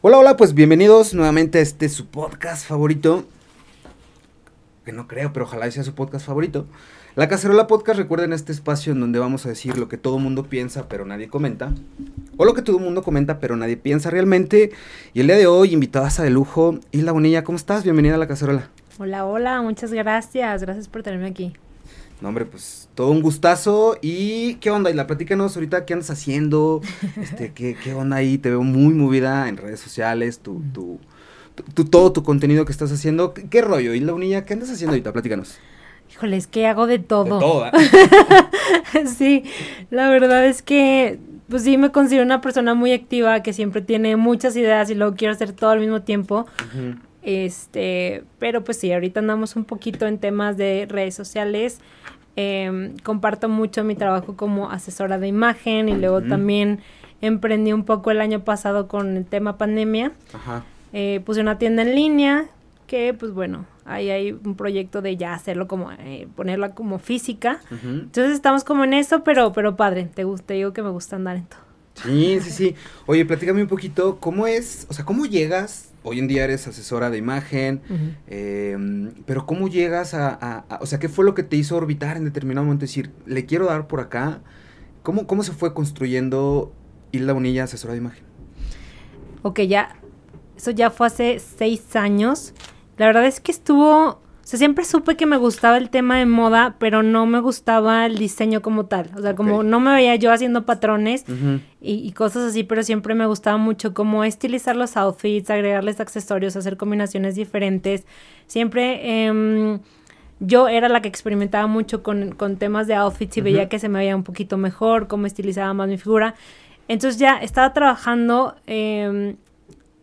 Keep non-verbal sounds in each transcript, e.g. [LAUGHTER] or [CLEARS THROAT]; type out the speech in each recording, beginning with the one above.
Hola, hola, pues bienvenidos nuevamente a este su podcast favorito. Que no creo, pero ojalá sea su podcast favorito. La Cacerola Podcast, recuerden este espacio en donde vamos a decir lo que todo mundo piensa, pero nadie comenta. O lo que todo mundo comenta, pero nadie piensa realmente. Y el día de hoy, invitadas a de lujo, Isla Bonilla, ¿cómo estás? Bienvenida a La Cacerola. Hola, hola, muchas gracias. Gracias por tenerme aquí. No, hombre, pues todo un gustazo. ¿Y qué onda? Isla, platícanos ahorita qué andas haciendo. [LAUGHS] Este, ¿qué, qué onda ahí? Te veo muy movida en redes sociales, tu, tu, tu- todo tu contenido que estás haciendo. ¿Qué, qué rollo? Isla Bonilla, ¿qué andas haciendo ahorita? Platícanos. Híjole, es que hago de todo. De todo, ¿eh? [LAUGHS] sí, la verdad es que, pues sí, me considero una persona muy activa que siempre tiene muchas ideas y luego quiero hacer todo al mismo tiempo. Ujú. Este, pero pues sí, ahorita andamos un poquito en temas de redes sociales. Em, comparto mucho mi trabajo como asesora de imagen y luego también emprendí un poco el año pasado con el tema pandemia. Ajá. Eh, puse una tienda en línea que, pues bueno, ahí hay un proyecto de ya hacerlo como, eh, ponerla como física. Ujú. Entonces estamos como en eso, pero, pero padre, te, gusta, te digo que me gusta andar en todo. Sí, sí, sí. Oye, platícame un poquito, ¿cómo es, o sea, cómo llegas? Hoy en día eres asesora de imagen, eh, pero ¿cómo llegas a, a- a- o sea, qué fue lo que te hizo orbitar en determinado momento? Decir, le quiero dar por acá. ¿Cómo, cómo se fue construyendo Hilda Bonilla, asesora de imagen? Ok, ya, eso ya fue hace seis años. La verdad es que estuvo, sea, siempre supe que me gustaba el tema de moda, pero no me gustaba el diseño como tal. O sea, como no me veía yo haciendo patrones y, y cosas así, pero siempre me gustaba mucho como estilizar los outfits, agregarles accesorios, hacer combinaciones diferentes. Siempre em, yo era la que experimentaba mucho con, con temas de outfits y veía que se me veía un poquito mejor, cómo estilizaba más mi figura. Entonces ya estaba trabajando, em,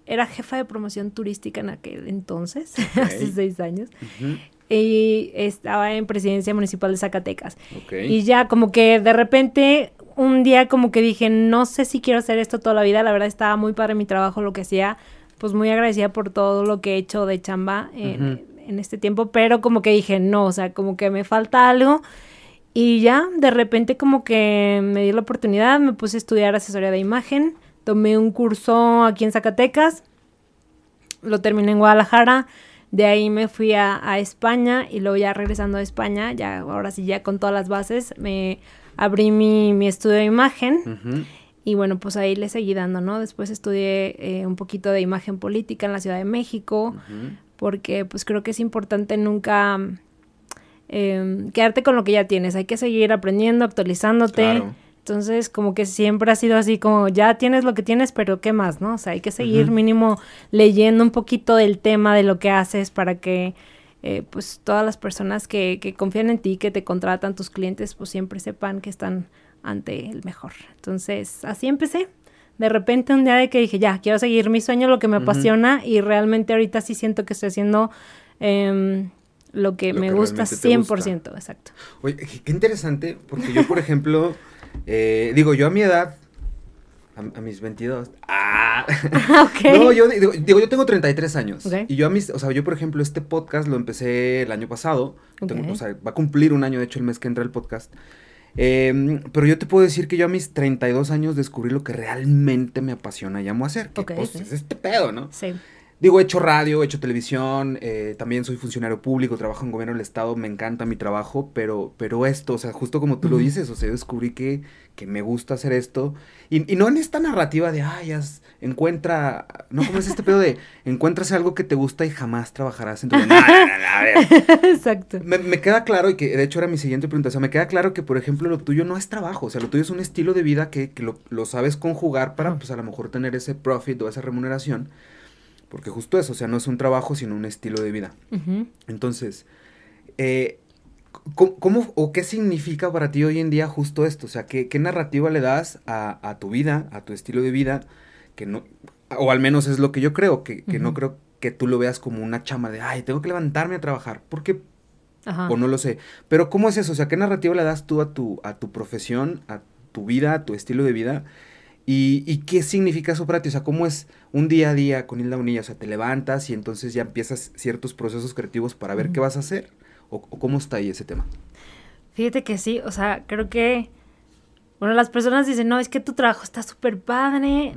era jefa de promoción turística en aquel entonces, [LAUGHS] hace Ok. seis años, Ujú. y estaba en presidencia municipal de Zacatecas. Ok. Y ya como que de repente un día como que dije, no sé si quiero hacer esto toda la vida, la verdad estaba muy padre mi trabajo, lo que hacía, pues muy agradecida por todo lo que he hecho de chamba en, Ujú. en este tiempo, pero como que dije, no, o sea, como que me falta algo. Y ya, de repente como que me di la oportunidad, me puse a estudiar asesoría de imagen, tomé un curso aquí en Zacatecas, lo terminé en Guadalajara, de ahí me fui a, a España y luego ya regresando a España, ya ahora sí ya con todas las bases, me abrí mi, mi estudio de imagen y bueno, pues ahí le seguí dando, ¿no? Después estudié eh, un poquito de imagen política en la Ciudad de México, porque pues creo que es importante nunca eh, quedarte con lo que ya tienes, hay que seguir aprendiendo, actualizándote. Claro. Entonces, como que siempre ha sido así, como ya tienes lo que tienes, pero ¿qué más, no? O sea, hay que seguir mínimo leyendo un poquito del tema de lo que haces para que, eh, pues, todas las personas que, que confían en ti, que te contratan, tus clientes, pues siempre sepan que están ante el mejor. Entonces, así empecé. De repente, un día de que dije, ya, quiero seguir mi sueño, lo que me apasiona, y realmente ahorita sí siento que estoy haciendo em, lo que Lo me que gusta realmente te gusta. 100%, exacto. Oye, qué interesante, porque yo, por ejemplo, eh, digo, yo a mi edad, a, a mis 22, ¡ah! [LAUGHS] ok. No, yo digo, digo, yo tengo 33 años. Ok. Y yo a mis, o sea, yo por ejemplo, este podcast lo empecé el año pasado. Tengo- Ok. o sea, va a cumplir un año, de hecho, el mes que entra el podcast. Em, pero yo te puedo decir que yo a mis 32 años descubrí lo que realmente me apasiona y amo hacer. Que pues es este pedo, ¿no? Sí. Digo, he hecho radio, he hecho televisión, eh, también soy funcionario público, trabajo en gobierno del estado, me encanta mi trabajo, pero, pero esto, o sea, justo como tú lo dices, o sea, descubrí que, que me gusta hacer esto, y, y no en esta narrativa de, ay, haz- encuentra, no como es este pedo de, encuentras algo que te gusta y jamás trabajarás en tu vida. No, no, no. [LAUGHS] Exacto. Me, me queda claro, y que de hecho era mi siguiente pregunta, o sea, me queda claro que, por ejemplo, lo tuyo no es trabajo, o sea, lo tuyo es un estilo de vida que, que lo, lo sabes conjugar para, pues, a lo mejor tener ese profit o esa remuneración, porque justo eso, o sea, no es un trabajo, sino un estilo de vida. Entonces, eh, ¿cómo, cómo o qué significa para ti hoy en día justo esto? O sea, ¿qué, qué narrativa le das a, a tu vida, a tu estilo de vida, que no, o al menos es lo que yo creo, que, que no creo que tú lo veas como una chama de, ay, tengo que levantarme a trabajar, porque Ajá. o no lo sé. Pero ¿cómo es eso? O sea, ¿qué narrativa le das tú a tu, a tu profesión, a tu vida, a tu estilo de vida? ¿Y, y qué significa eso para ti? O sea, ¿cómo es un día a día con Hilda Bonilla? O sea, te levantas y entonces ya empiezas ciertos procesos creativos para ver qué vas a hacer. ¿O, o cómo está ahí ese tema? Fíjate que sí, o sea, creo que, bueno, las personas dicen, no, es que tu trabajo está súper padre.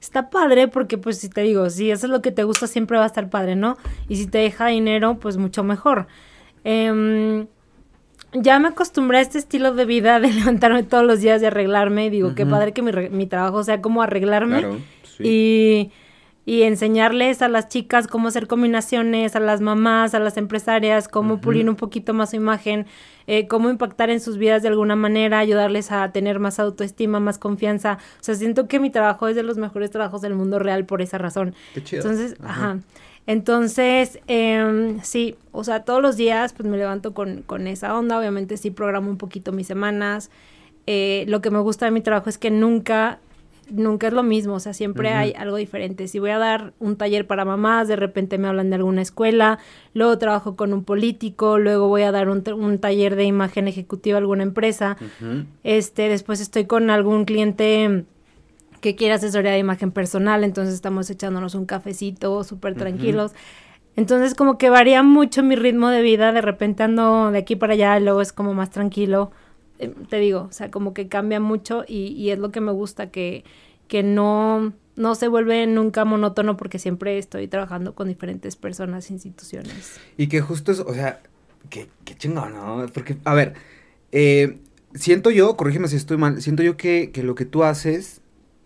Está padre porque pues si te digo, si eso es lo que te gusta siempre va a estar padre, ¿no? Y si te deja dinero, pues mucho mejor. Em, ya me acostumbré a este estilo de vida de [LAUGHS] levantarme todos los días y arreglarme. Y digo, qué padre que mi, mi, trabajo sea como arreglarme. Claro, sí. Y y enseñarles a las chicas cómo hacer combinaciones, a las mamás, a las empresarias, cómo pulir un poquito más su imagen, eh, cómo impactar en sus vidas de alguna manera, ayudarles a tener más autoestima, más confianza. O sea, siento que mi trabajo es de los mejores trabajos del mundo real por esa razón. Qué chido. Entonces, ajá. Entonces, eh, sí, o sea, todos los días pues me levanto con, con esa onda, obviamente sí programo un poquito mis semanas. Eh, lo que me gusta de mi trabajo es que nunca nunca es lo mismo, o sea, siempre hay algo diferente. Si voy a dar un taller para mamás, de repente me hablan de alguna escuela, luego trabajo con un político, luego voy a dar un, un taller de imagen ejecutiva a alguna empresa, este, después estoy con algún cliente que quiere asesoría de imagen personal, entonces estamos echándonos un cafecito súper tranquilos. Entonces como que varía mucho mi ritmo de vida, de repente ando de aquí para allá, luego es como más tranquilo eh, te digo, o sea, como que cambia mucho y, y es lo que me gusta, que, que no, no se vuelve nunca monótono porque siempre estoy trabajando con diferentes personas, instituciones. Y que justo es, o sea, qué, qué chingón, ¿no? Porque, a ver, eh, siento yo, corrígeme si estoy mal, siento yo que, que lo que tú haces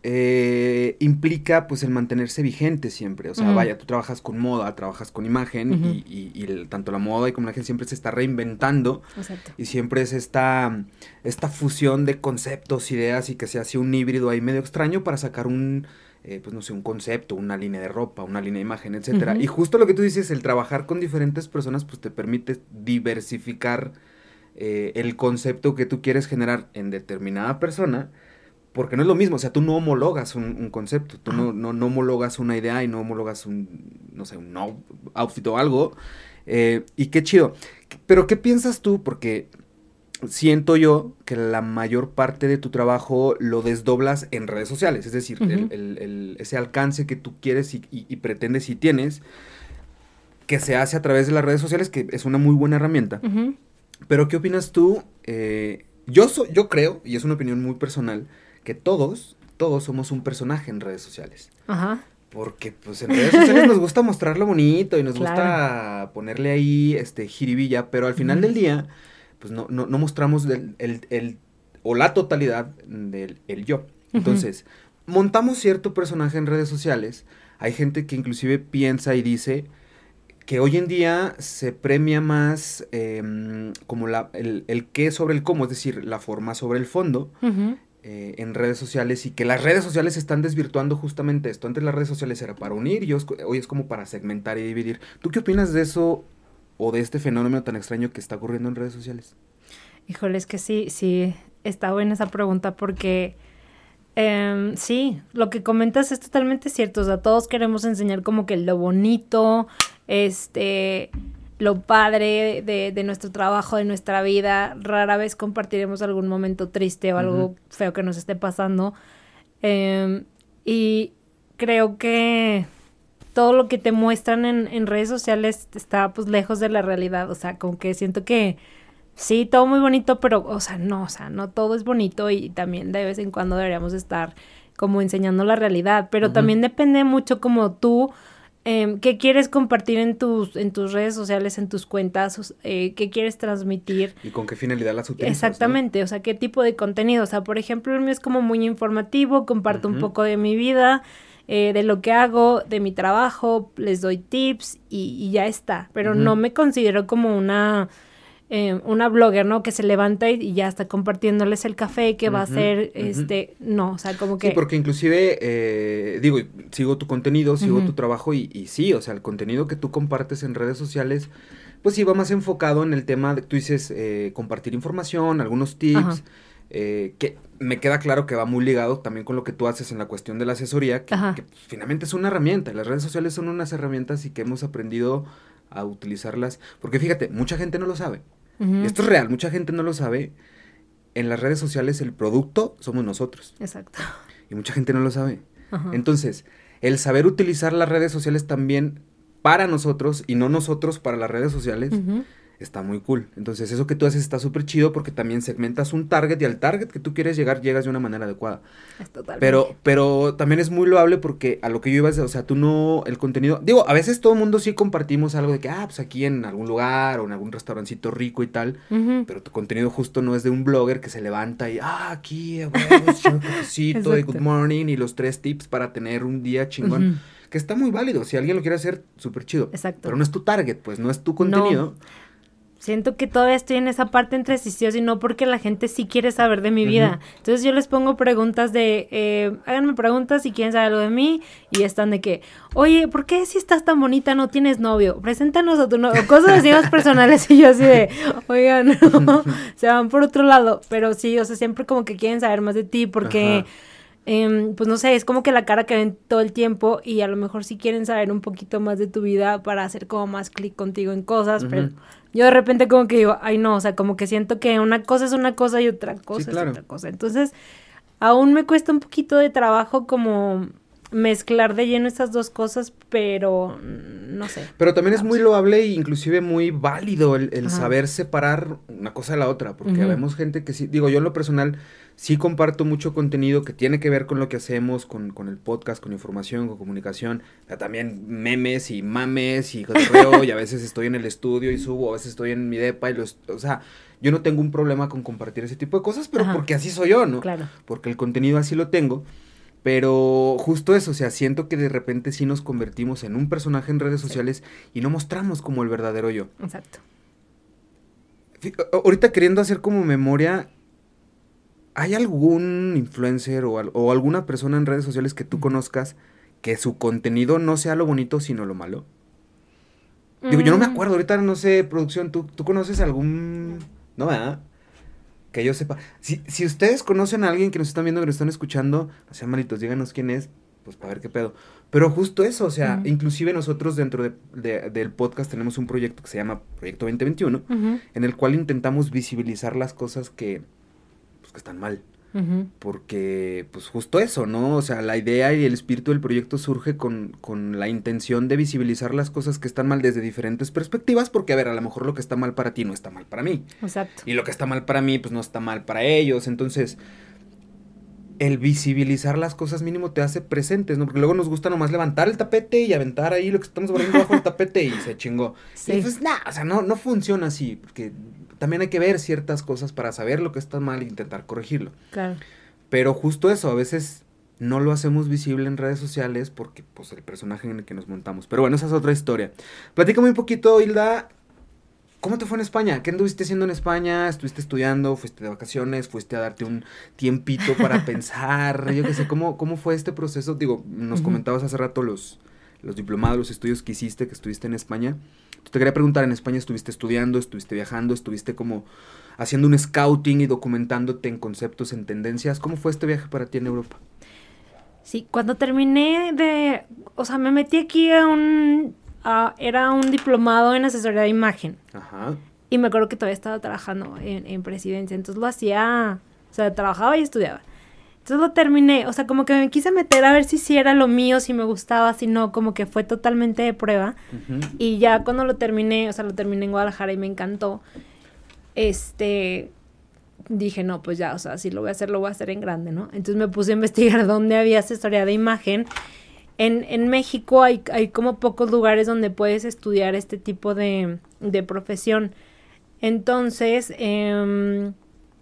eh, implica pues el mantenerse vigente siempre. O sea, vaya, tú trabajas con moda, trabajas con imagen y, y, tanto la moda y como la imagen siempre se está reinventando. Exacto. Y siempre es esta, esta fusión de conceptos, ideas y que se hace un híbrido ahí medio extraño para sacar un, eh, pues no sé, un concepto, una línea de ropa, una línea de imagen, etcétera. Y justo lo que tú dices, el trabajar con diferentes personas pues te permite diversificar eh, el concepto que tú quieres generar en determinada persona porque no es lo mismo, o sea, tú no homologas un, concepto, tú no, no, homologas una idea y no homologas un, no sé, un outfit o algo. Eh, y qué chido. Pero ¿qué piensas tú? Porque siento yo que la mayor parte de tu trabajo lo desdoblas en redes sociales, es decir, ese alcance que tú quieres y, pretendes y tienes, que se hace a través de las redes sociales, que es una muy buena herramienta. Pero ¿qué opinas tú? Eh, yo, yo creo, y es una opinión muy personal, que todos, todos somos un personaje en redes sociales. Ajá. Porque pues en redes sociales nos gusta mostrarlo bonito y nos gusta ponerle ahí este jiribilla, pero al final del día, pues no, no, no mostramos el, el, o la totalidad del el yo. Entonces, montamos cierto personaje en redes sociales. Hay gente que inclusive piensa y dice que hoy en día se premia más em, como la, el, el, qué sobre el cómo, es decir, la forma sobre el fondo. Eh, en redes sociales y que las redes sociales están desvirtuando justamente esto. Antes las redes sociales era para unir y hoy es como para segmentar y dividir. ¿Tú qué opinas de eso o de este fenómeno tan extraño que está ocurriendo en redes sociales? Híjole, es que sí, sí, está buena esa pregunta porque em, sí, lo que comentas es totalmente cierto. O sea, todos queremos enseñar como que lo bonito, este lo padre de, nuestro trabajo, de nuestra vida. Rara vez compartiremos algún momento triste o algo feo que nos esté pasando. Em, y creo que todo lo que te muestran en, redes sociales está pues lejos de la realidad. O sea, como que siento que sí, todo muy bonito, pero, o sea, no, o sea, no todo es bonito y también de vez en cuando deberíamos estar como enseñando la realidad. Pero también depende mucho como tú eh, qué quieres compartir en tus, en tus redes sociales, en tus cuentas, eh, qué quieres transmitir. Y con qué finalidad las utilizas. Exactamente, o sea, qué tipo de contenido. O sea, por ejemplo, el mío es como muy informativo, comparto un poco de mi vida, eh, de lo que hago, de mi trabajo, les doy tips y, ya está. Pero no me considero como una eh, una blogger, ¿no? Que se levanta y, ya está compartiéndoles el café que va a hacer, este, no, o sea, como que... Sí, porque inclusive, eh, digo, sigo tu contenido, sigo tu trabajo y, y, sí, o sea, el contenido que tú compartes en redes sociales, pues sí va más enfocado en el tema de, tú dices, eh, compartir información, algunos tips, que me queda claro que va muy ligado también con lo que tú haces en la cuestión de la asesoría, que, que finalmente es una herramienta, las redes sociales son unas herramientas y que hemos aprendido a utilizarlas, porque fíjate, mucha gente no lo sabe. Esto es real, mucha gente no lo sabe. En las redes sociales el producto somos nosotros. Exacto. Y mucha gente no lo sabe. Entonces, el saber utilizar las redes sociales también para nosotros y no nosotros para las redes sociales está muy cool. Entonces, eso que tú haces está súper chido porque también segmentas un target y al target que tú quieres llegar, llegas de una manera adecuada. Es. Pero, pero también es muy loable porque a lo que yo iba, o sea, tú no, el contenido, digo, a veces todo el mundo sí compartimos algo de que, ah, pues aquí en algún lugar o en algún restaurancito rico y tal, pero tu contenido justo no es de un blogger que se levanta y, ah, aquí, a [LAUGHS] cafecito de good morning y los tres tips para tener un día chingón. Que está muy válido, si alguien lo quiere hacer, súper chido. Exacto. Pero no es tu target, pues, no es tu contenido. Siento que todavía estoy en esa parte entre sí sí o sí no, porque la gente sí quiere saber de mi vida. Entonces yo les pongo preguntas de, eh, háganme preguntas si quieren saber algo de mí y están de que, oye, ¿por qué si estás tan bonita no tienes novio? Preséntanos a tu novio, cosas así más personales [LAUGHS] y yo así de, oigan, no, [LAUGHS] se van por otro lado, pero sí, o sea, siempre como que quieren saber más de ti porque... Ajá. Em, pues no sé, es como que la cara que ven todo el tiempo y a lo mejor sí quieren saber un poquito más de tu vida para hacer como más clic contigo en cosas, pero yo de repente como que digo, ay no, o sea, como que siento que una cosa es una cosa y otra cosa claro. es otra cosa. Entonces, aún me cuesta un poquito de trabajo como mezclar de lleno estas dos cosas, pero no sé. Pero también es muy loable e inclusive muy válido el, saber separar una cosa de la otra, porque Ujú. vemos gente que sí, digo, yo en lo personal sí comparto mucho contenido que tiene que ver con lo que hacemos, con, con el podcast, con información, con comunicación, o sea, también memes y mames y cotorreo, y a veces estoy en el estudio y subo, a veces estoy en mi depa y los, o sea, yo no tengo un problema con compartir ese tipo de cosas, pero Ajá. porque así soy yo, ¿no? Claro. porque el contenido así lo tengo. Pero justo eso, o sea, siento que de repente sí nos convertimos en un personaje en redes sociales y no mostramos como el verdadero yo. Exacto. Ahorita queriendo hacer como memoria, ¿hay algún influencer o, al- o alguna persona en redes sociales que tú conozcas que su contenido no sea lo bonito sino lo malo? Digo, yo no me Mm, acuerdo, ahorita no sé, producción, ¿tú, tú conoces algún... No, ¿verdad? Que yo sepa. Si, si ustedes conocen a alguien que nos están viendo, que nos están escuchando, no sean malitos, díganos quién es, pues para ver qué pedo. Pero justo eso, o sea, inclusive nosotros dentro de- de- del podcast tenemos un proyecto que se llama Proyecto 2021, ujú, en el cual intentamos visibilizar las cosas que, que están mal. Porque, pues justo eso, ¿no? O sea, la idea y el espíritu del proyecto surge con, con la intención de visibilizar las cosas que están mal desde diferentes perspectivas, porque, a ver, a lo mejor lo que está mal para ti no está mal para mí. Exacto. Y lo que está mal para mí, pues no está mal para ellos. Entonces, el visibilizar las cosas mínimo te hace presentes, ¿no? Porque luego nos gusta nomás levantar el tapete y aventar ahí lo que estamos barriendo bajo el [LAUGHS] tapete y se chingó. Sí. Y pues, nah, o sea, no, no funciona así, porque también hay que ver ciertas cosas para saber lo que está mal e intentar corregirlo. Claro. Pero justo eso, a veces no lo hacemos visible en redes sociales porque, pues, el personaje en el que nos montamos. Pero bueno, esa es otra historia. Platícame un poquito, Hilda. ¿Cómo te fue en España? ¿Qué anduviste haciendo en España? ¿Estuviste estudiando? ¿Fuiste de vacaciones? ¿Fuiste a darte un tiempito para [LAUGHS] pensar? Yo qué sé, ¿cómo, ¿cómo fue este proceso? Digo, nos Ujú. comentabas hace rato los, los diplomados, los estudios que hiciste, que estuviste en España. Te quería preguntar, ¿en España estuviste estudiando, estuviste viajando, estuviste como haciendo un scouting y documentándote en conceptos, en tendencias? ¿Cómo fue este viaje para ti en Europa? Sí, cuando terminé de, o sea, me metí aquí a un, a- era un diplomado en asesoría de imagen Ajá. y me acuerdo que todavía estaba trabajando en, en presidencia, entonces lo hacía, o sea, trabajaba y estudiaba. Entonces lo terminé, o sea, como que me quise meter a ver si sí era lo mío, si me gustaba, si no, como que fue totalmente de prueba. Y ya cuando lo terminé, o sea, lo terminé en Guadalajara y me encantó. Este, dije, no, pues ya, o sea, si lo voy a hacer, lo voy a hacer en grande, ¿no? Entonces me puse a [LAUGHS] investigar dónde había asesoría de imagen. En, en México hay, hay como pocos lugares donde puedes estudiar este tipo de, de profesión. Entonces, em,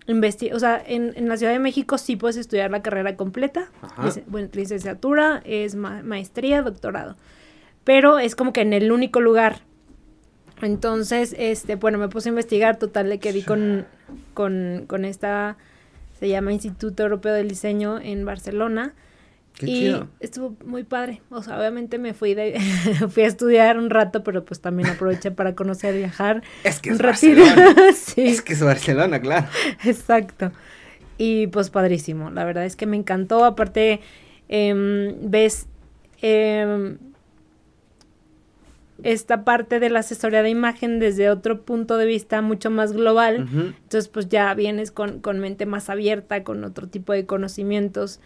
o sea, en, en la Ciudad de México sí puedes estudiar la carrera completa. Lic- bueno, licenciatura, es ma- maestría, doctorado. Pero es como que en el único lugar. Entonces, este, bueno, me puse a investigar, total, de que di con, con, con esta, se llama Instituto Europeo del Diseño en Barcelona. Qué y chido. estuvo muy padre. O sea, obviamente me fui de, [LAUGHS] fui a estudiar un rato, pero pues también aproveché para conocer, viajar. [LAUGHS] Es que es. Barcelona. [LAUGHS] sí. Es que es Barcelona, claro. Exacto. Y pues padrísimo, la verdad es que me encantó. Aparte, em, ves em, esta parte de la asesoría de imagen desde otro punto de vista mucho más global. Entonces, pues ya vienes con, con mente más abierta, con otro tipo de conocimientos.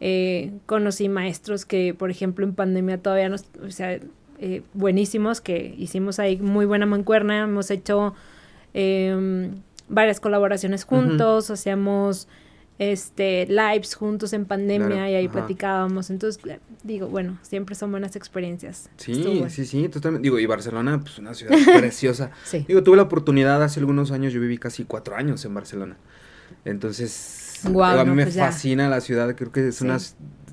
Eh, conocí maestros que, por ejemplo, en pandemia todavía nos, o sea, eh, buenísimos que hicimos ahí muy buena mancuerna. Hemos hecho em, varias colaboraciones juntos, hacíamos este lives juntos en pandemia y ahí platicábamos. Entonces, digo, bueno, siempre son buenas experiencias. Sí, sí, sí, totalmente. Digo, y Barcelona, pues una ciudad [LAUGHS] preciosa. sí. Digo, tuve la oportunidad hace algunos años, yo viví casi cuatro años en Barcelona. Entonces, a mí me pues fascina la ciudad, creo que es una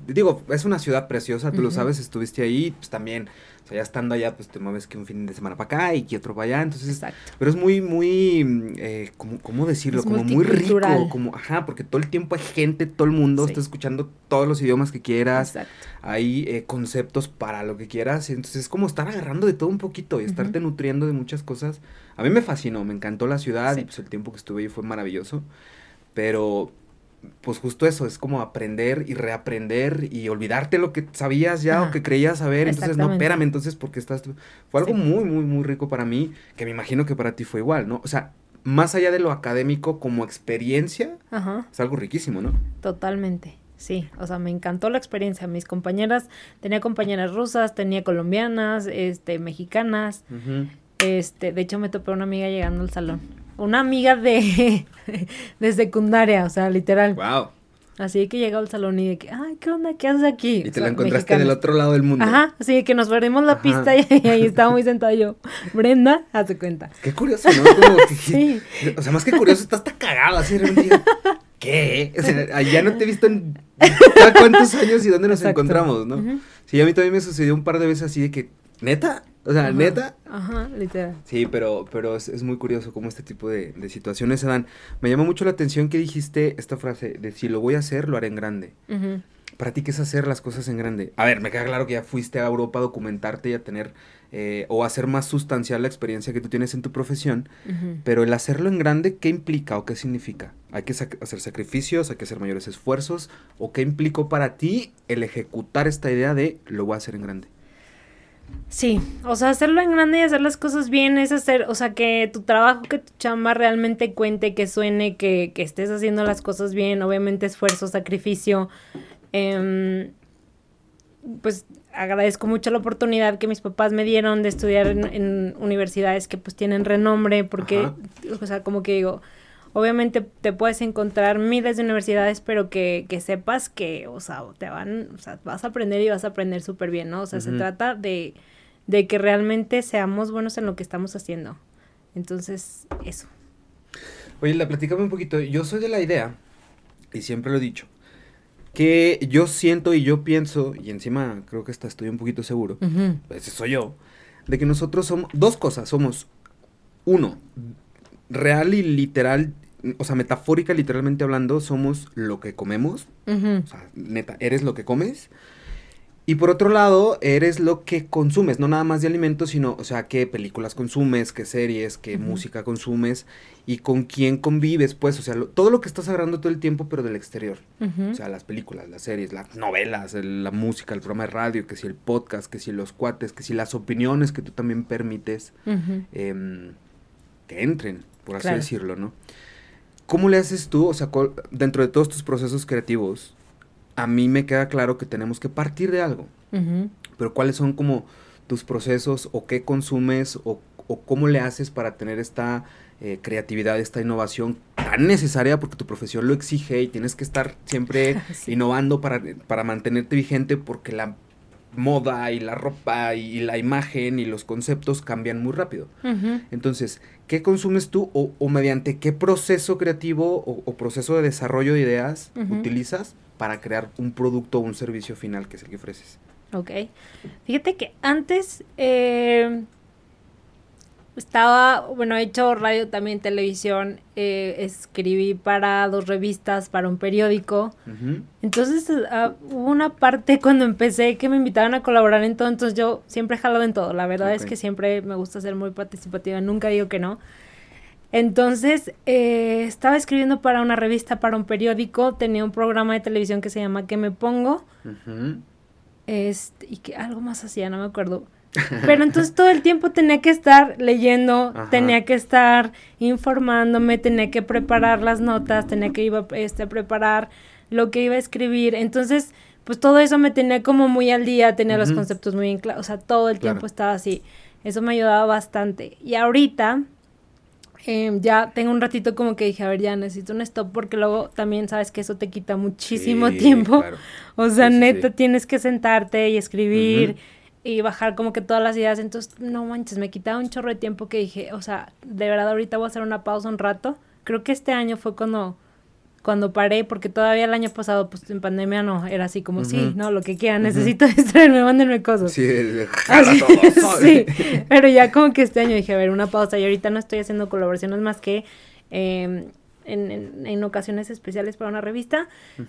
digo, es una ciudad preciosa, tú lo sabes, estuviste ahí, pues también, o sea, ya estando allá, pues te mueves que un fin de semana para acá y que otro para allá, entonces, Exacto. pero es muy, muy, eh, ¿cómo, decirlo? como muy rico, como, ajá, porque todo el tiempo hay gente, todo el mundo está escuchando todos los idiomas que quieras, Exacto. hay eh, conceptos para lo que quieras, entonces es como estar agarrando de todo un poquito y estarte nutriendo de muchas cosas. A mí me fascinó, me encantó la ciudad y pues el tiempo que estuve ahí fue maravilloso, pero pues justo eso, es como aprender y reaprender y olvidarte lo que sabías ya o que creías saber. Entonces, no, espérame, entonces, porque estás... Fue algo muy, muy, muy rico para mí, que me imagino que para ti fue igual, ¿no? O sea, más allá de lo académico como experiencia, es algo riquísimo, ¿no? Totalmente. Sí, o sea, me encantó la experiencia. Mis compañeras, tenía compañeras rusas, tenía colombianas, este, mexicanas. Este, de hecho me topé una amiga llegando al salón una amiga de, [LAUGHS] de secundaria, o sea, literal. Wow. Así que llegó al salón y de que, ay, ¿qué onda? ¿Qué haces aquí? Y te la encontraste del otro lado del mundo. Ajá, así que nos perdimos la pista y, ahí estaba muy sentada yo. [LAUGHS] Brenda, hazte cuenta. Qué curioso, ¿no? [LAUGHS] sí. O sea, más que curioso, estás hasta cagado así de ¿Qué? O sea, ya no te he visto en cuántos años y dónde nos encontramos, ¿no? Sí, a mí también me sucedió un par de veces así de que, ¿neta? O sea, neta. Ajá, literal. Sí, pero, pero es, muy curioso cómo este tipo de, situaciones se dan. Me llamó mucho la atención que dijiste esta frase de si lo voy a hacer, lo haré en grande. Para ti, ¿qué es hacer las cosas en grande? A ver, me queda claro que ya fuiste a Europa a documentarte y a tener eh, o hacer más sustancial la experiencia que tú tienes en tu profesión, pero el hacerlo en grande, ¿qué implica o qué significa? ¿Hay que hacer sacrificios, hay que hacer mayores esfuerzos? ¿O qué implicó para ti el ejecutar esta idea de lo voy a hacer en grande? Sí, o sea, hacerlo en grande y hacer las cosas bien es hacer, o sea, que tu trabajo, que tu chamba realmente cuente, que suene, que, que estés haciendo las cosas bien, obviamente esfuerzo, sacrificio. Em, pues agradezco mucho la oportunidad que mis papás me dieron de estudiar en, universidades que pues tienen renombre, porque, o sea, como que digo, obviamente te puedes encontrar miles de universidades, pero que, que sepas que, o sea, te van, o sea, vas a aprender y vas a aprender súper bien, ¿no? O sea, se trata de de que realmente seamos buenos en lo que estamos haciendo. Entonces, eso. Oye, la platícame un poquito. Yo soy de la idea, y siempre lo he dicho, que yo siento y yo pienso, y encima creo que hasta estoy un poquito seguro, pues soy yo, de que nosotros somos dos cosas. Somos, uno, real y literal, o sea, metafórica, literalmente hablando, somos lo que comemos. O sea, neta, eres lo que comes. Y por otro lado, eres lo que consumes, no nada más de alimentos, sino, o sea, qué películas consumes, qué series, qué música consumes y con quién convives, pues, o sea, todo lo que estás agarrando todo el tiempo, pero del exterior. O sea, las películas, las series, las novelas, la música, el programa de radio, que si el podcast, que si los cuates, que si las opiniones que tú también permites em, que entren, por así decirlo, ¿no? ¿Cómo le haces tú, o sea, dentro de todos tus procesos creativos? a mí me queda claro que tenemos que partir de algo. Pero ¿cuáles son como tus procesos o qué consumes o, cómo le haces para tener esta eh, creatividad, esta innovación tan necesaria porque tu profesión lo exige y tienes que estar siempre [LAUGHS] innovando para, para mantenerte vigente porque la moda y la ropa y la imagen y los conceptos cambian muy rápido. Entonces, ¿qué consumes tú o, mediante qué proceso creativo o, proceso de desarrollo de ideas utilizas para crear un producto o un servicio final que es el que ofreces? Ok. Fíjate que antes eh, estaba, bueno, he hecho radio también, televisión, eh, escribí para dos revistas, para un periódico. Entonces ah, hubo una parte cuando empecé que me invitaban a colaborar en todo, entonces yo siempre he jalado en todo. La verdad es que siempre me gusta ser muy participativa, nunca digo que no. Entonces, eh, estaba escribiendo para una revista, para un periódico, tenía un programa de televisión que se llama ¿Qué me pongo? este, y que algo más hacía, no me acuerdo. Pero entonces todo el tiempo tenía que estar leyendo, tenía que estar informándome, tenía que preparar las notas, tenía que iba este, preparar lo que iba a escribir. Entonces pues todo eso me tenía como muy al día, tenía los conceptos muy en claro, o sea, todo el tiempo estaba así. Eso me ayudaba bastante. Y ahorita eh, ya tengo un ratito como que dije, a ver, ya necesito un stop porque luego también sabes que eso te quita muchísimo Sí, tiempo. claro. [LAUGHS] O sea, Sí, neta, sí. tienes que sentarte y escribir. Y bajar como que todas las ideas. Entonces, no manches, me quitaba un chorro de tiempo que dije, o sea, de verdad ahorita voy a hacer una pausa un rato. Creo que este año fue cuando, cuando paré, porque todavía el año pasado, pues en pandemia no, era así como, sí, no, lo que quieran, Ujú. necesito [LAUGHS] distraerme, mándenme cosas. Sí, de- de- Ah, jala sí, [LAUGHS] todo. sí, pero ya como que este año dije, a ver, una pausa. Y ahorita no estoy haciendo colaboraciones más que eh, en, en- en ocasiones especiales para una revista.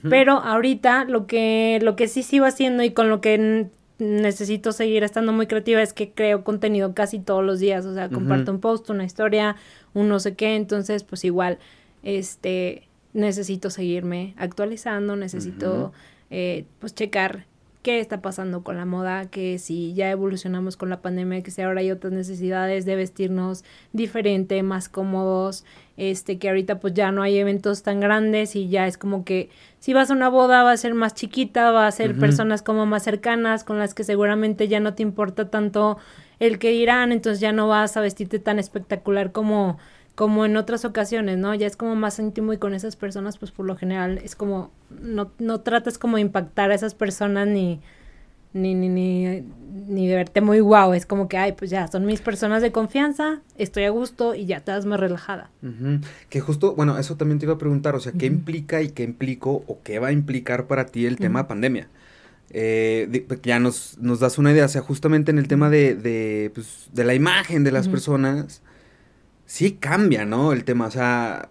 Pero ahorita lo que, lo que sí sigo haciendo y con lo que necesito seguir estando muy creativa es que creo contenido casi todos los días. O sea, comparto un post, una historia, un no sé qué. Entonces, pues igual, este, necesito seguirme actualizando, necesito eh, pues checar qué está pasando con la moda, que si ya evolucionamos con la pandemia, que si ahora hay otras necesidades de vestirnos diferente, más cómodos, este, que ahorita pues ya no hay eventos tan grandes y ya es como que si vas a una boda va a ser más chiquita, va a ser personas como más cercanas, con las que seguramente ya no te importa tanto el que dirán, entonces ya no vas a vestirte tan espectacular como como en otras ocasiones, ¿no? Ya es como más íntimo y con esas personas, pues por lo general es como, no, no tratas como de impactar a esas personas ni, ni, ni, ni, ni de verte muy guau, es como que, ay, pues ya, son mis personas de confianza, estoy a gusto y ya te das más relajada. Que justo, bueno, eso también te iba a preguntar, o sea, ¿qué implica y qué implicó o qué va a implicar para ti el tema Ujú. pandemia? Eh, di- ya nos, nos das una idea, o sea, justamente en el tema de, de, pues, de la imagen de las personas, sí cambia, ¿no? El tema, o sea,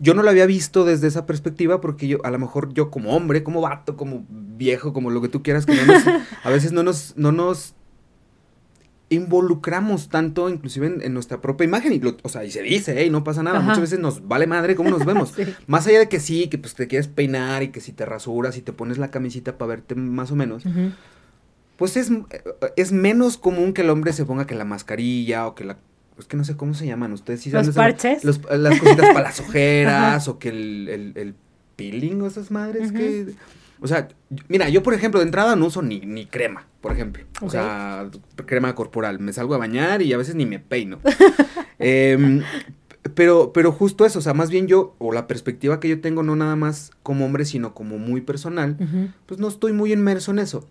yo no lo había visto desde esa perspectiva porque yo, a lo mejor yo como hombre, como vato, como viejo, como lo que tú quieras, que no nos- a veces no nos, no nos involucramos tanto, inclusive en, en nuestra propia imagen, y lo- o sea, y se dice, ¿eh? y no pasa nada, Ajá. muchas veces nos vale madre cómo nos vemos. [LAUGHS] Sí. Más allá de que sí, que pues te quieres peinar y que si te rasuras y te pones la camisita para verte más o menos, pues es, es menos común que el hombre se ponga que la mascarilla o que la... Es que no sé cómo se llaman, ustedes sí Los parches. Los- las cositas para las [LAUGHS] ojeras o que el, el, el peeling o esas madres que... O sea, mira, yo por ejemplo de entrada no uso ni, ni crema, por ejemplo. O sea, crema corporal. Me salgo a bañar y a veces ni me peino. [LAUGHS] Em, pero, pero justo eso, o sea, más bien yo, o la perspectiva que yo tengo, no nada más como hombre, sino como muy personal, pues no estoy muy inmerso en eso.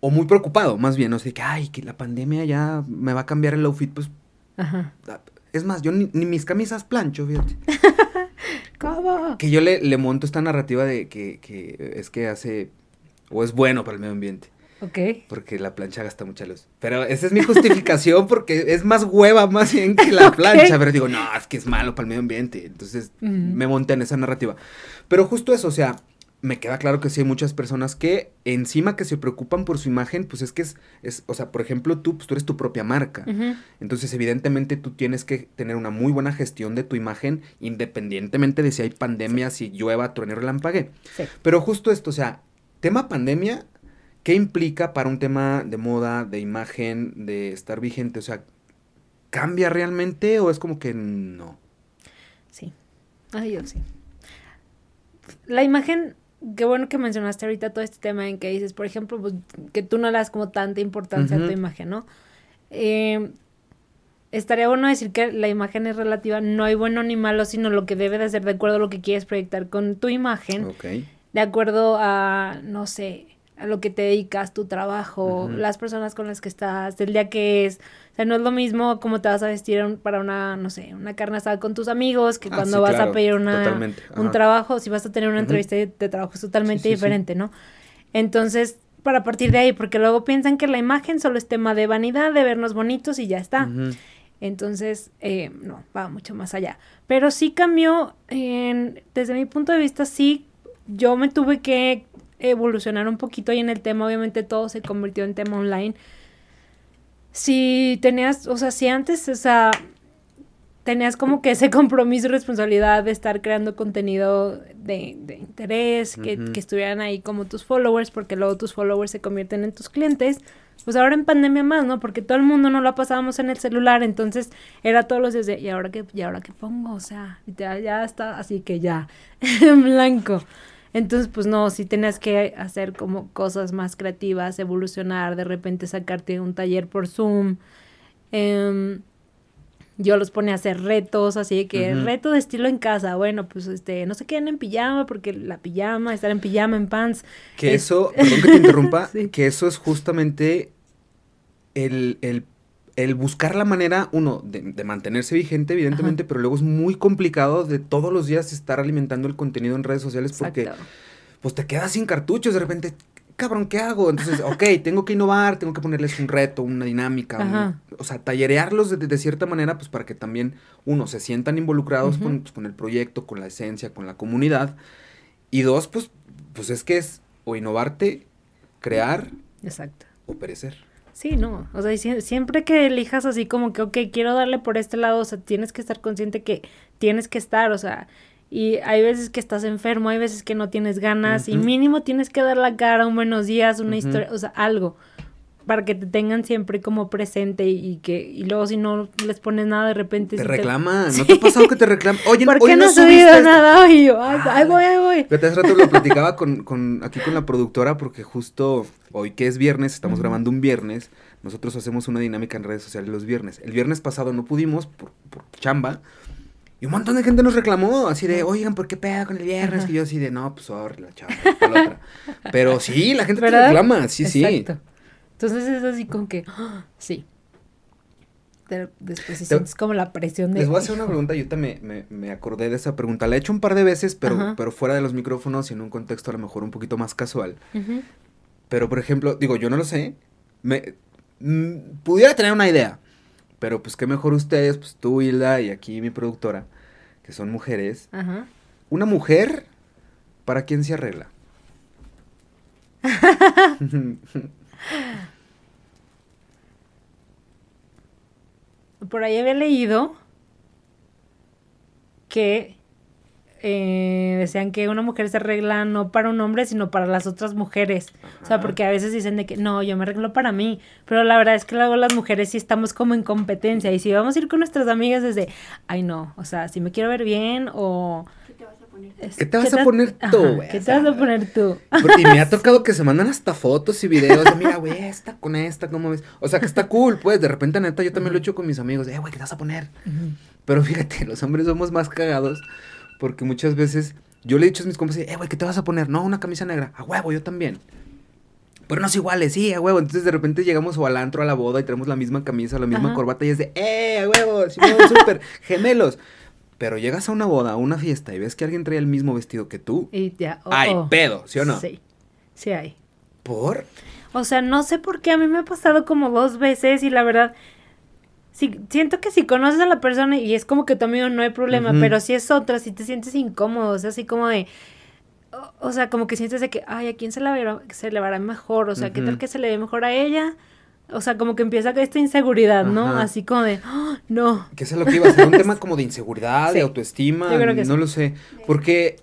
O muy preocupado, más bien, no sé, que, ay, que la pandemia ya me va a cambiar el outfit, pues, Ajá. es más, yo ni, ni mis camisas plancho, fíjate. [LAUGHS] ¿Cómo? Que yo le, le monto esta narrativa de que, que es que hace, o es bueno para el medio ambiente, Ok. porque la plancha gasta mucha luz. Pero esa es mi justificación, porque es más hueva más bien que la [LAUGHS] plancha, pero digo, no, es que es malo para el medio ambiente, entonces me monté en esa narrativa. Pero justo eso, o sea, me queda claro que sí hay muchas personas que encima que se preocupan por su imagen, pues es que es, es o sea, por ejemplo, tú, pues tú eres tu propia marca. Entonces, evidentemente, tú tienes que tener una muy buena gestión de tu imagen, independientemente de si hay pandemia, si llueva, truene o relampague. Sí. Pero justo esto, o sea, tema pandemia, ¿qué implica para un tema de moda, de imagen, de estar vigente? O sea, ¿cambia realmente o es como que no? Sí. Ay, yo sí. La imagen, qué bueno que mencionaste ahorita todo este tema en que dices, por ejemplo, pues, que tú no le das como tanta importancia a tu imagen, ¿no? Eh, estaría bueno decir que la imagen es relativa, no hay bueno ni malo, sino lo que debe de ser de acuerdo a lo que quieres proyectar con tu imagen, Ok. de acuerdo a, no sé, a lo que te dedicas, tu trabajo, las personas con las que estás, el día que es. O sea, no es lo mismo cómo te vas a vestir para una, no sé, una carne asada con tus amigos, que Ah, cuando sí, vas claro, a pedir una, un trabajo, si vas a tener una entrevista de, de trabajo es totalmente Sí, sí, sí. diferente, ¿no? Entonces, para partir de ahí, porque luego piensan que la imagen solo es tema de vanidad, de vernos bonitos y ya está. Entonces, eh, no, va mucho más allá. Pero sí cambió, en- desde mi punto de vista, sí, yo me tuve que evolucionar un poquito y en el tema, obviamente todo se convirtió en tema online. Si tenías, o sea, si antes, o sea, tenías como que ese [LAUGHS] compromiso y responsabilidad de estar creando contenido de, de interés, que, Ujú. que estuvieran ahí como tus followers, porque luego tus followers se convierten en tus clientes. Pues ahora en pandemia más, ¿no? Porque todo el mundo no la pasábamos en el celular, entonces era todos los días de, ¿y ahora qué, y ahora qué pongo? O sea, literal, ya está, así que ya, [LAUGHS] en blanco. Entonces, pues no, sí tenías que hacer como cosas más creativas, evolucionar, de repente sacarte un taller por Zoom. Em, yo los ponía a hacer retos, así que Ujú. reto de estilo en casa, bueno, pues este, no se queden en pijama, porque la pijama, estar en pijama, en pants. Que Es- eso, [LAUGHS] perdón que te interrumpa, Sí. que eso es justamente el, el, el buscar la manera, uno, de, de mantenerse vigente, evidentemente, pero luego es muy complicado de todos los días estar alimentando el contenido en redes sociales porque Exacto. pues te quedas sin cartuchos, de repente, cabrón, ¿qué hago? Entonces, [LAUGHS] ok, tengo que innovar, tengo que ponerles un reto, una dinámica, un- o sea, tallerearlos de, de cierta manera, pues para que también, uno, se sientan involucrados con, pues, con el proyecto, con la esencia, con la comunidad, y dos, pues, pues es que es o innovarte, crear Exacto. o perecer. Sí, no, o sea, siempre que elijas así como que, ok, quiero darle por este lado, o sea, tienes que estar consciente que tienes que estar, o sea, y hay veces que estás enfermo, hay veces que no tienes ganas, y mínimo tienes que dar la cara, un buenos días, una historia, o sea, algo, para que te tengan siempre como presente y, y que, y luego si no les pones nada de repente... Te si reclaman, ¿no [LAUGHS] te ha pasado que te reclaman? Oye, ¿Por oye, qué no has subiste subido esto?" nada hoy? Y yo, ay, Ah, ahí voy, ahí voy. Fíjate, hace rato lo [LAUGHS] platicaba con, con, aquí con la productora porque justo hoy que es viernes, estamos Ujú. grabando un viernes, nosotros hacemos una dinámica en redes sociales los viernes. El viernes pasado no pudimos por, por chamba y un montón de gente nos reclamó, así de, oigan, ¿por qué pega con el viernes? Ajá. Que yo así de, no, pues sorry, la chamba, pa' la otra. [LAUGHS] Pero sí, la gente te ¿Verdad? reclama, sí, sí. Entonces es así como que, ¡ah! sí. Pero después sí Te- sientes como la presión de... Les voy a hacer una pregunta, yo también me, me acordé de esa pregunta. La he hecho un par de veces, pero, Ajá. pero fuera de los micrófonos y en un contexto a lo mejor un poquito más casual. Pero, por ejemplo, digo, yo no lo sé. Me, mm, pudiera tener una idea. Pero, pues, qué mejor ustedes, pues tú, Hilda, y aquí mi productora, que son mujeres. Ajá. Una mujer, ¿para quién se arregla? [LAUGHS] [LAUGHS] Por ahí había leído que eh, decían que una mujer se arregla no para un hombre, sino para las otras mujeres. O sea, porque a veces dicen de que no, yo me arreglo para mí. Pero la verdad es que luego las mujeres sí estamos como en competencia. Y si vamos a ir con nuestras amigas desde, ay no, o sea, si me quiero ver bien o... ¿Qué te vas a poner? ¿Qué te vas a poner tú, güey? ¿Qué te vas a poner tú? Porque- me ha [LAUGHS] tocado que se mandan hasta fotos y videos de, mira, güey, esta con esta, ¿cómo ves? O sea, que está cool, pues, de repente, neta, yo también lo he hecho con mis amigos, eh, güey, ¿qué te vas a poner? Pero fíjate, [LAUGHS] los hombres somos más cagados porque muchas veces yo le he dicho a mis compas, eh, güey, ¿qué te vas a poner? No, una camisa negra. A huevo, yo también. Pero no es iguales, sí, a huevo. Entonces de repente llegamos o al antro, a la boda y tenemos la misma camisa, la misma Ajá. corbata y es de, eh, a huevo, sí, súper, [LAUGHS] gemelos. Pero llegas a una boda, a una fiesta y ves que alguien trae el mismo vestido que tú. Y ya. oh, Ay, oh. pedo, ¿sí o no? Sí, sí hay. ¿Por? O sea, no sé por qué a mí me ha pasado como dos veces y la verdad, sí, siento que si conoces a la persona y es como que tu amigo no hay problema, pero si es otra, si te sientes incómodo, o sea, así como de, o, o sea, como que sientes de que, ay, ¿a quién se le verá, se le verá mejor? O sea, ¿qué tal que se le ve mejor a ella? O sea, como que empieza esta inseguridad, ¿no? Ajá. Así como de, "Ah, no. Que es lo que iba a ser un [LAUGHS] tema como de inseguridad, Sí, de autoestima, no sí. lo sé. Porque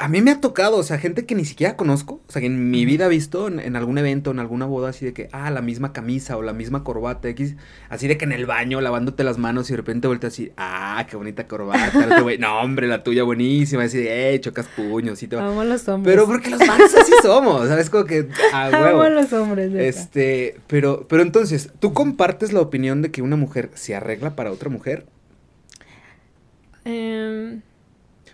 a mí me ha tocado, o sea, gente que ni siquiera conozco, o sea, que en mi vida he visto en, en algún evento, en alguna boda, así de que, ah, la misma camisa o la misma corbata, X, así de que en el baño lavándote las manos y de repente volteas así, ah, qué bonita corbata, güey, [LAUGHS] no, hombre, la tuya buenísima, así de, eh, chocas puños y todo. Amo a los hombres. Pero porque los manos así [LAUGHS] somos, ¿sabes? Como que, ah, Amo huevo. a los hombres. Este, pero, pero entonces, ¿tú compartes la opinión de que una mujer se arregla para otra mujer? Em,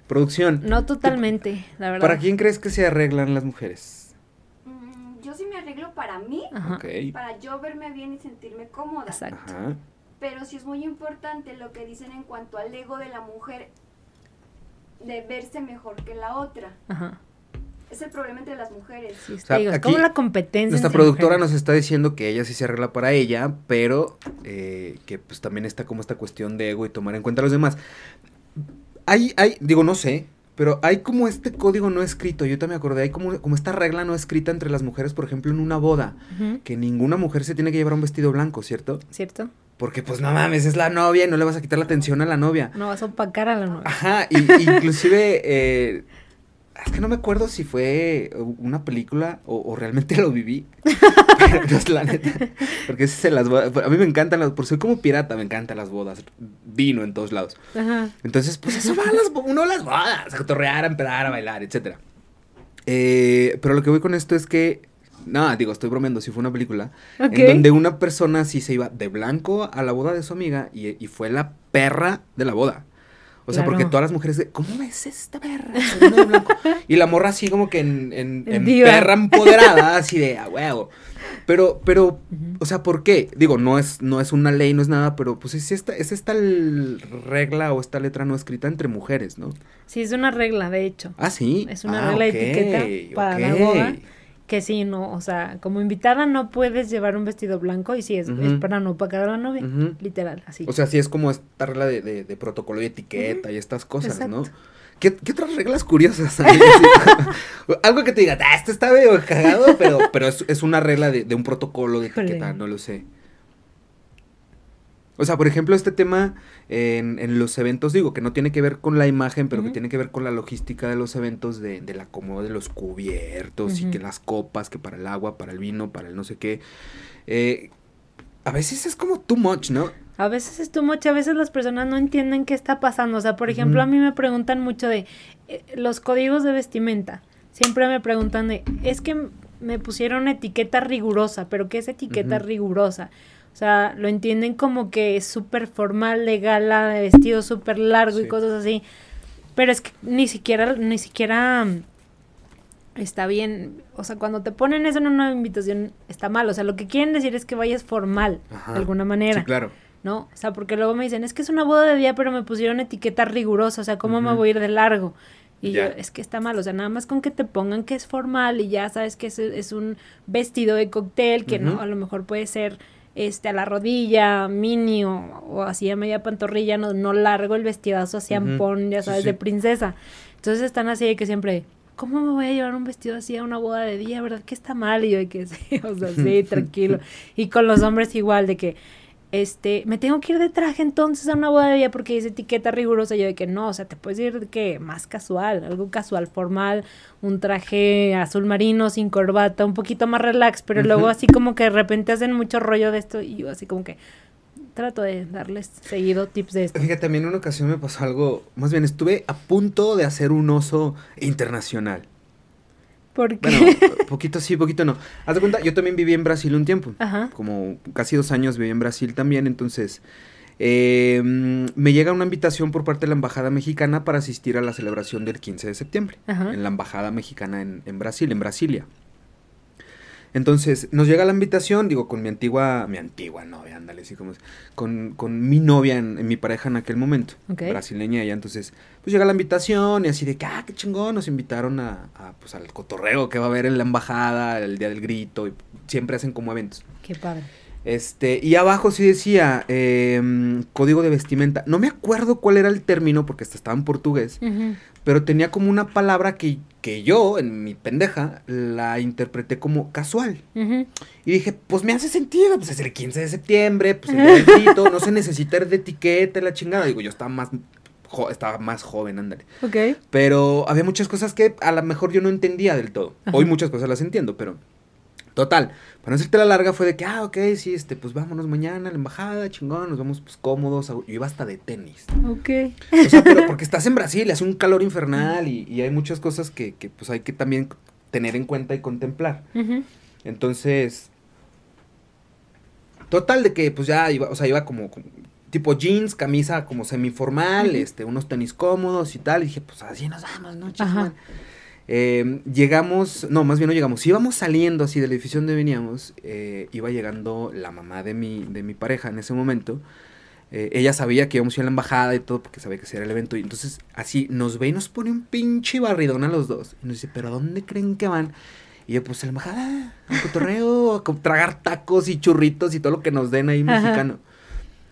Producción. no totalmente, la verdad. ¿Para quién crees que se arreglan las mujeres? Mm, yo sí me arreglo para mí, para yo verme bien y sentirme cómoda. Exacto. Ajá. Pero sí es muy importante lo que dicen en cuanto al ego de la mujer de verse mejor que la otra. Ajá. Es el problema entre las mujeres. Sí, sea, te digo, es como la competencia. Nuestra productora mujeres. nos está diciendo que ella sí se arregla para ella, pero eh, que pues también está como esta cuestión de ego y tomar en cuenta a los demás. Hay, hay, digo, no sé, pero hay como este código no escrito, yo también me acordé, hay como, como esta regla no escrita entre las mujeres, por ejemplo, en una boda, que ninguna mujer se tiene que llevar un vestido blanco, ¿cierto? ¿Cierto? Porque pues no mames, es la novia y no le vas a quitar la atención a la novia. No vas a opacar a la novia. Ajá, y, inclusive, eh, es que no me acuerdo si fue una película o, o realmente [LAUGHS] lo viví. [LAUGHS] Pero no es la neta. Porque se las bodas, a mí me encantan las, por soy como pirata, me encantan las bodas. Vino en todos lados. Ajá. Entonces, pues eso va a las, uno a las bodas, a cotorrear, a empedar, a bailar, etcétera. Eh, pero lo que voy con esto es que. No, digo, estoy bromeando, si fue una película. Ok. En donde una persona sí se iba de blanco a la boda de su amiga y, y fue la perra de la boda. O sea, Claro. porque todas las mujeres de, ¿cómo es esta perra? [LAUGHS] Y la morra así como que en, en, en Diva. perra empoderada, [LAUGHS] así de, a huevo. Pero, pero, o sea, ¿por qué? Digo, no es, no es una ley, no es nada, pero pues es esta, es esta regla o esta letra no escrita entre mujeres, ¿no? Sí, es una regla, de hecho. Ah, sí. Es una Ah, regla de etiqueta para la ok. boda. Que sí, no, o sea, como invitada no puedes llevar un vestido blanco y sí, es, es para no opacar a la novia, literal, así. O sea, sí es como esta regla de, de- de protocolo y etiqueta y estas cosas, ¿no? ¿Qué, qué otras reglas curiosas hay? [LAUGHS] [LAUGHS] Algo que te diga, ah, esto está medio cagado, pero, pero es, es una regla de, de un protocolo de etiqueta, no lo sé. O sea, por ejemplo, este tema en, en los eventos, digo, que no tiene que ver con la imagen, pero que tiene que ver con la logística de los eventos, de, del acomodo de los cubiertos y que las copas, que para el agua, para el vino, para el no sé qué. Eh, a veces es como too much, ¿no? A veces es too much, a veces las personas no entienden qué está pasando. O sea, por ejemplo, a mí me preguntan mucho de eh, los códigos de vestimenta. Siempre me preguntan de, es que me pusieron etiqueta rigurosa, pero ¿qué es etiqueta rigurosa? O sea, lo entienden como que es súper formal, de gala, de vestido súper largo Sí. y cosas así. Pero es que ni siquiera, ni siquiera mm, está bien. O sea, cuando te ponen eso en una invitación, está mal. O sea, lo que quieren decir es que vayas formal, Ajá. de alguna manera. Sí, claro. ¿no? O sea, porque luego me dicen, es que es una boda de día, pero me pusieron etiqueta rigurosa, o sea, ¿cómo me voy a ir de largo? Y yo, es que está mal, o sea, nada más con que te pongan que es formal y ya sabes que es, es un vestido de cóctel, que no, a lo mejor puede ser este a la rodilla, mini o, o así a media pantorrilla, no, no largo el vestidazo así Ujú. ampón, ya Sí, sabes, sí. de princesa. Entonces están así de que siempre, ¿cómo me voy a llevar un vestido así a una boda de día? ¿Verdad que está mal? Y yo de que [LAUGHS] sí, o sea, sí, [LAUGHS] tranquilo. Y con los hombres igual, de que, este, me tengo que ir de traje entonces a una boda de día porque dice etiqueta rigurosa. Yo de que no, o sea, te puedes ir de que más casual, algo casual, formal, un traje azul marino sin corbata, un poquito más relax, pero luego así como que de repente hacen mucho rollo de esto y yo así como que trato de darles seguido tips de esto. Fíjate, también en una ocasión me pasó algo, más bien estuve a punto de hacer un oso internacional. Porque, Bueno, poquito sí, poquito no. Haz de cuenta, yo también viví en Brasil un tiempo. ajá, Como casi dos años viví en Brasil también, entonces eh, mm, me llega una invitación por parte de la Embajada Mexicana para asistir a la celebración del 15 de septiembre. Ajá. En la Embajada Mexicana en, en Brasil, en Brasilia. Entonces, nos llega la invitación, digo, con mi antigua, mi antigua novia, ándale, así como es, con, con mi novia, en, en mi pareja en aquel momento, Ok. brasileña ella, entonces, pues llega la invitación y así de que, ah, qué chingón, nos invitaron a, a, pues, al cotorreo que va a haber en la embajada, el día del grito, y siempre hacen como eventos. qué padre. Este, y abajo sí decía, em, código de vestimenta, no me acuerdo cuál era el término, porque hasta estaba en portugués, pero tenía como una palabra que, que yo, en mi pendeja, la interpreté como casual. Y dije, pues me hace sentido, pues es el 15 de septiembre, pues el día del grito, no se necesita de etiqueta y la chingada. Digo, yo estaba más, jo- estaba más joven, ándale. Ok. Pero había muchas cosas que a lo mejor yo no entendía del todo. Ajá. Hoy muchas cosas las entiendo, pero... Total, para no hacerte la larga fue de que, ah, ok, sí, este, pues vámonos mañana a la embajada, chingón, nos vamos pues cómodos. Yo iba hasta de tenis. Ok. O sea, pero [LAUGHS] porque estás en Brasil, hace un calor infernal y, y hay muchas cosas que, que, pues hay que también tener en cuenta y contemplar. Entonces, total de que pues ya iba, o sea, iba como, como tipo jeans, camisa como semiformal, Ujú. este, unos tenis cómodos y tal. Y dije, pues así nos vamos, ¿no? Madre. Eh, llegamos, no, más bien no llegamos, íbamos saliendo así del edificio donde veníamos, eh, iba llegando la mamá de mi, de mi pareja en ese momento. Eh, ella sabía que íbamos a ir a la embajada y todo, porque sabía que ese era el evento. Y entonces, así, nos ve y nos pone un pinche barridón a los dos. Y nos dice, ¿pero a dónde creen que van? Y yo, pues a la embajada, a cotorreo, a tragar tacos y churritos y todo lo que nos den ahí Ajá. mexicano.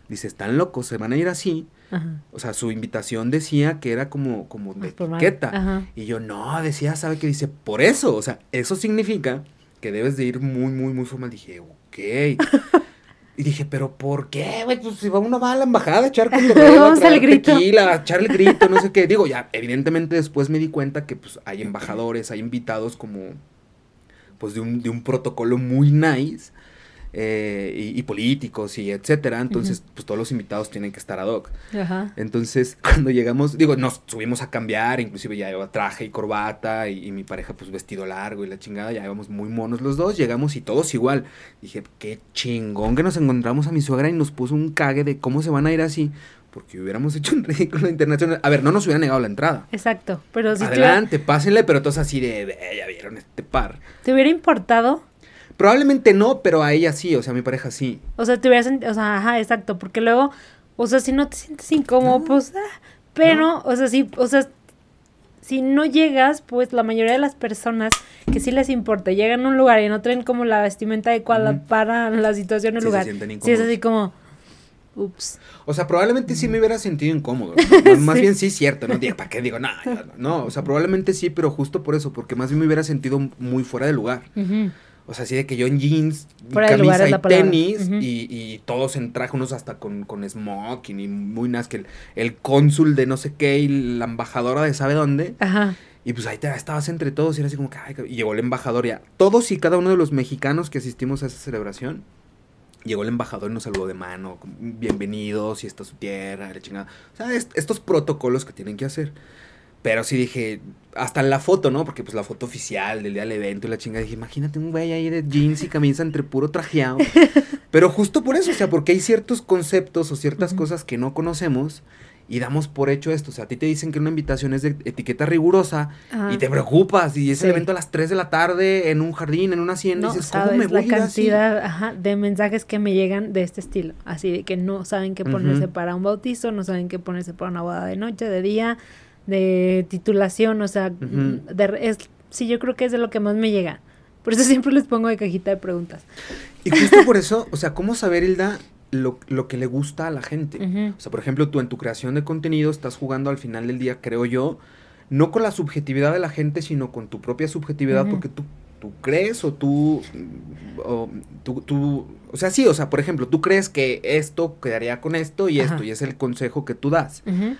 Dice, están locos, se van a ir así. Ajá. O sea, su invitación decía que era como, como de formal. etiqueta. Y yo, no, decía, ¿sabe qué? Dice, por eso, o sea, eso significa que debes de ir muy, muy, muy formal. Dije, ok. [LAUGHS] y dije, ¿pero por qué, güey? Pues si va uno va a la embajada a echar [LAUGHS] cotorreo, a Vamos al traer grito. tequila, a echar el grito, no sé qué. Digo, ya, evidentemente después me di cuenta que, pues, hay embajadores, hay invitados como, pues, de un, de un protocolo muy nice. Eh, y, y políticos y etcétera. Entonces, pues todos los invitados tienen que estar ad hoc. Ajá. Entonces, [LAUGHS] cuando llegamos, digo, nos subimos a cambiar, inclusive ya llevaba traje y corbata y, y mi pareja pues vestido largo y la chingada, ya íbamos muy monos los dos, llegamos y todos igual. Dije, qué chingón que nos encontramos a mi suegra y nos puso un cague de cómo se van a ir así, porque hubiéramos [LAUGHS] hecho un ridículo internacional. A ver, no nos hubiera negado la entrada. Exacto. Pero si te Adelante, pásenle, pero todos así de, "Ve, ya vieron este par. te hubiera importado, Probablemente no, pero a ella sí, o sea, a mi pareja sí. o sea, te hubieras sentido, o sea, ajá, exacto, porque luego, o sea, si no te sientes incómodo, pues, ah, pero, o sea, sí, o sea, si no llegas, pues la mayoría de las personas que sí les importa, llegan a un lugar y no traen como la vestimenta adecuada para la situación del Sí, se lugar. sienten Sí, es incómodos. así como, ups. O sea, probablemente sí me hubiera sentido incómodo. [LAUGHS] Más, más Sí. bien sí, cierto. No digo, ¿para qué digo? No, no, no, o sea, probablemente sí, pero justo por eso, porque más bien me hubiera sentido muy fuera de lugar. O sea, así de que yo en jeans, Fuera camisa y tenis, y, y todos en traje, unos hasta con, con smoking y muy nas que el, el cónsul de no sé qué y la embajadora de sabe dónde. Ajá. Y pues ahí te estabas entre todos y era así como que, ay, y llegó el embajador ya. Todos y cada uno de los mexicanos que asistimos a esa celebración, llegó el embajador y nos saludó de mano, bienvenidos y esta es su tierra, la chingada. O sea, est- estos protocolos que tienen que hacer. Pero sí dije, hasta en la foto, ¿no? Porque pues la foto oficial del día del evento y la chingada, dije, imagínate un güey ahí de jeans y camisa entre puro trajeado. [LAUGHS] Pero justo por eso, o sea, porque hay ciertos conceptos o ciertas cosas que no conocemos y damos por hecho esto. O sea, a ti te dicen que una invitación es de etiqueta rigurosa Ajá. y te preocupas y es el evento a las 3 de la tarde en un jardín, en una hacienda. No y dices, ¿cómo sabes me voy la así? cantidad ajá, de mensajes que me llegan de este estilo. Así de que no saben qué ponerse para un bautizo, no saben qué ponerse para una boda de noche, de día, de titulación, o sea, Ujú. de- es, sí, yo creo que es de lo que más me llega. Por eso [LAUGHS] siempre les pongo de cajita de preguntas. Y justo por eso, o sea, ¿cómo saber, Hilda, lo, lo que le gusta a la gente? O sea, por ejemplo, tú en tu creación de contenido estás jugando al final del día, creo yo, no con la subjetividad de la gente, sino con tu propia subjetividad, porque tú, tú crees o tú, o tú, tú- o sea, sí, o sea, por ejemplo, tú crees que esto quedaría con esto y Ajá. esto, y es el consejo que tú das. Ujú.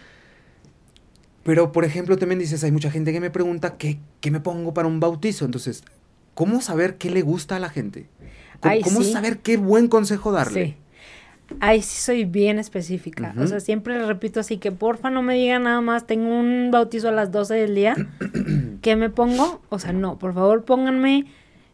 Pero, por ejemplo, también dices, hay mucha gente que me pregunta qué, qué me pongo para un bautizo. Entonces, ¿cómo saber qué le gusta a la gente? ¿Cómo, Ay, cómo sí. saber qué buen consejo darle? Sí. Ahí sí soy bien específica. O sea, siempre le repito así que porfa no me digan nada más, tengo un bautizo a las 12 del día. [CLEARS THROAT] ¿Qué me pongo? O sea, no, por favor pónganme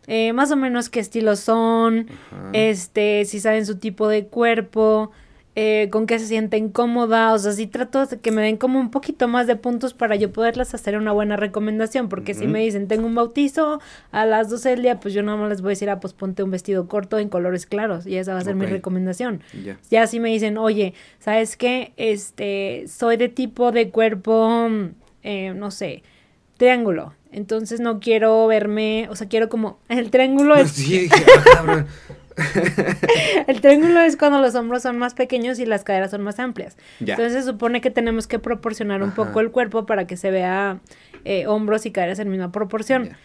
eh, más o menos qué estilos son, este, si saben su tipo de cuerpo, eh, con qué se sienten cómoda. O sea, sí trato de que me den como un poquito más de puntos para yo poderles hacer una buena recomendación. Porque si me dicen, tengo un bautizo a las 12 del día, pues yo nada más les voy a decir, ah, pues ponte un vestido corto en colores claros. Y esa va a ser mi recomendación. Ya. Ya si me dicen, oye, ¿sabes qué? Este, soy de tipo de cuerpo, mm, eh, no sé, triángulo. Entonces no quiero verme, o sea, quiero como, el triángulo [LAUGHS] es, Sí, [LAUGHS] ah, cabrón. [LAUGHS] el triángulo es cuando los hombros son más pequeños y las caderas son más amplias. Ya. Entonces se supone que tenemos que proporcionar un Ajá. poco el cuerpo para que se vea eh, hombros y caderas en misma proporción. Ya.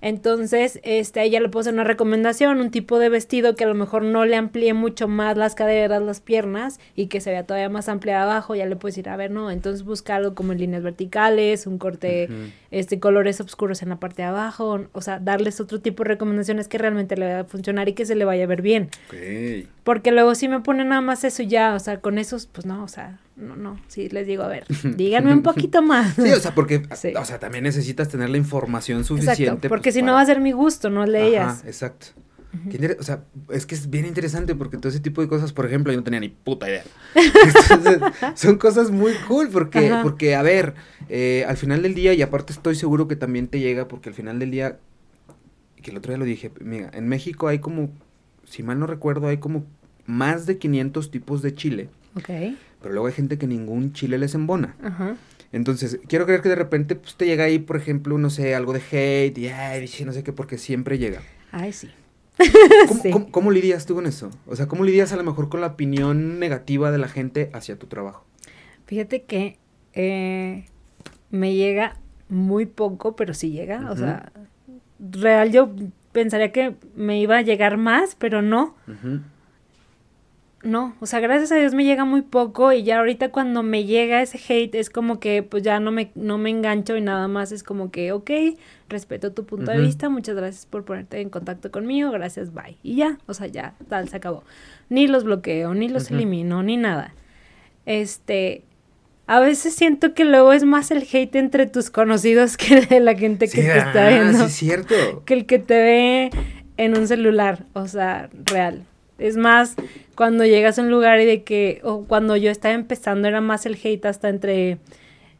Entonces, este, ya le hacer una recomendación, un tipo de vestido que a lo mejor no le amplíe mucho más las caderas, las piernas y que se vea todavía más amplia abajo. Ya le puedes decir, a ver, no, entonces busca algo como en líneas verticales, un corte, este, colores oscuros en la parte de abajo. O sea, darles otro tipo de recomendaciones que realmente le vaya a funcionar y que se le vaya a ver bien. Porque luego si me ponen nada más eso ya, o sea, con esos, pues no, o sea, no, no, sí les digo, a ver, [LAUGHS] díganme un poquito más. Sí, o sea, porque, Sí. o sea, también necesitas tener la información suficiente. Exacto, porque pues, si no va a ser mi gusto, no de Ajá, exacto. O sea, es que es bien interesante porque todo ese tipo de cosas, por ejemplo, yo no tenía ni puta idea. [LAUGHS] Entonces, son cosas muy cool porque, Ajá. porque a ver, eh, al final del día, y aparte estoy seguro que también te llega porque al final del día, que el otro día lo dije, mira, en México hay como, si mal no recuerdo, hay como más de 500 tipos de chile, Ok, pero luego hay gente que ningún chile les embona. ajá. Entonces, quiero creer que de repente pues, te llega ahí, por ejemplo, no sé, algo de hate y ay, no sé qué, porque siempre llega. Ay, sí. [LAUGHS] ¿Cómo, Sí. cómo- cómo lidias tú con eso? O sea, ¿cómo lidias a lo mejor con la opinión negativa de la gente hacia tu trabajo? Fíjate que eh, me llega muy poco, pero sí llega. O sea, real yo pensaría que me iba a llegar más, pero no. No, o sea, gracias a Dios me llega muy poco y ya ahorita cuando me llega ese hate es como que pues ya no me, no me engancho y nada más es como que, ok, respeto tu punto de vista, muchas gracias por ponerte en contacto conmigo, gracias, bye. Y ya, o sea, ya, tal, se acabó. Ni los bloqueo, ni los elimino, ni nada. Este, a veces siento que luego es más el hate entre tus conocidos [LAUGHS] que de la gente que Sí, te está ah, viendo sí es cierto. que el que te ve en un celular, o sea, real. Es más, cuando llegas a un lugar y de que, o cuando yo estaba empezando, era más el hate hasta entre,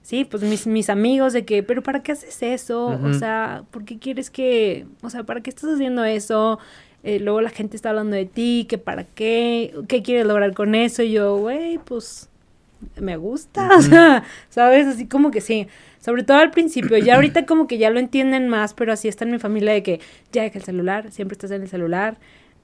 sí, pues mis, mis amigos, de que, pero ¿para qué haces eso? O sea, ¿por qué quieres que, o sea, ¿para qué estás haciendo eso? Eh, luego la gente está hablando de ti, que para qué, qué quieres lograr con eso. Y yo, güey, pues me gusta, [LAUGHS] o sea, ¿sabes? Así como que sí. Sobre todo al principio, ya ahorita como que ya lo entienden más, pero así está en mi familia de que ya deja el celular, siempre estás en el celular.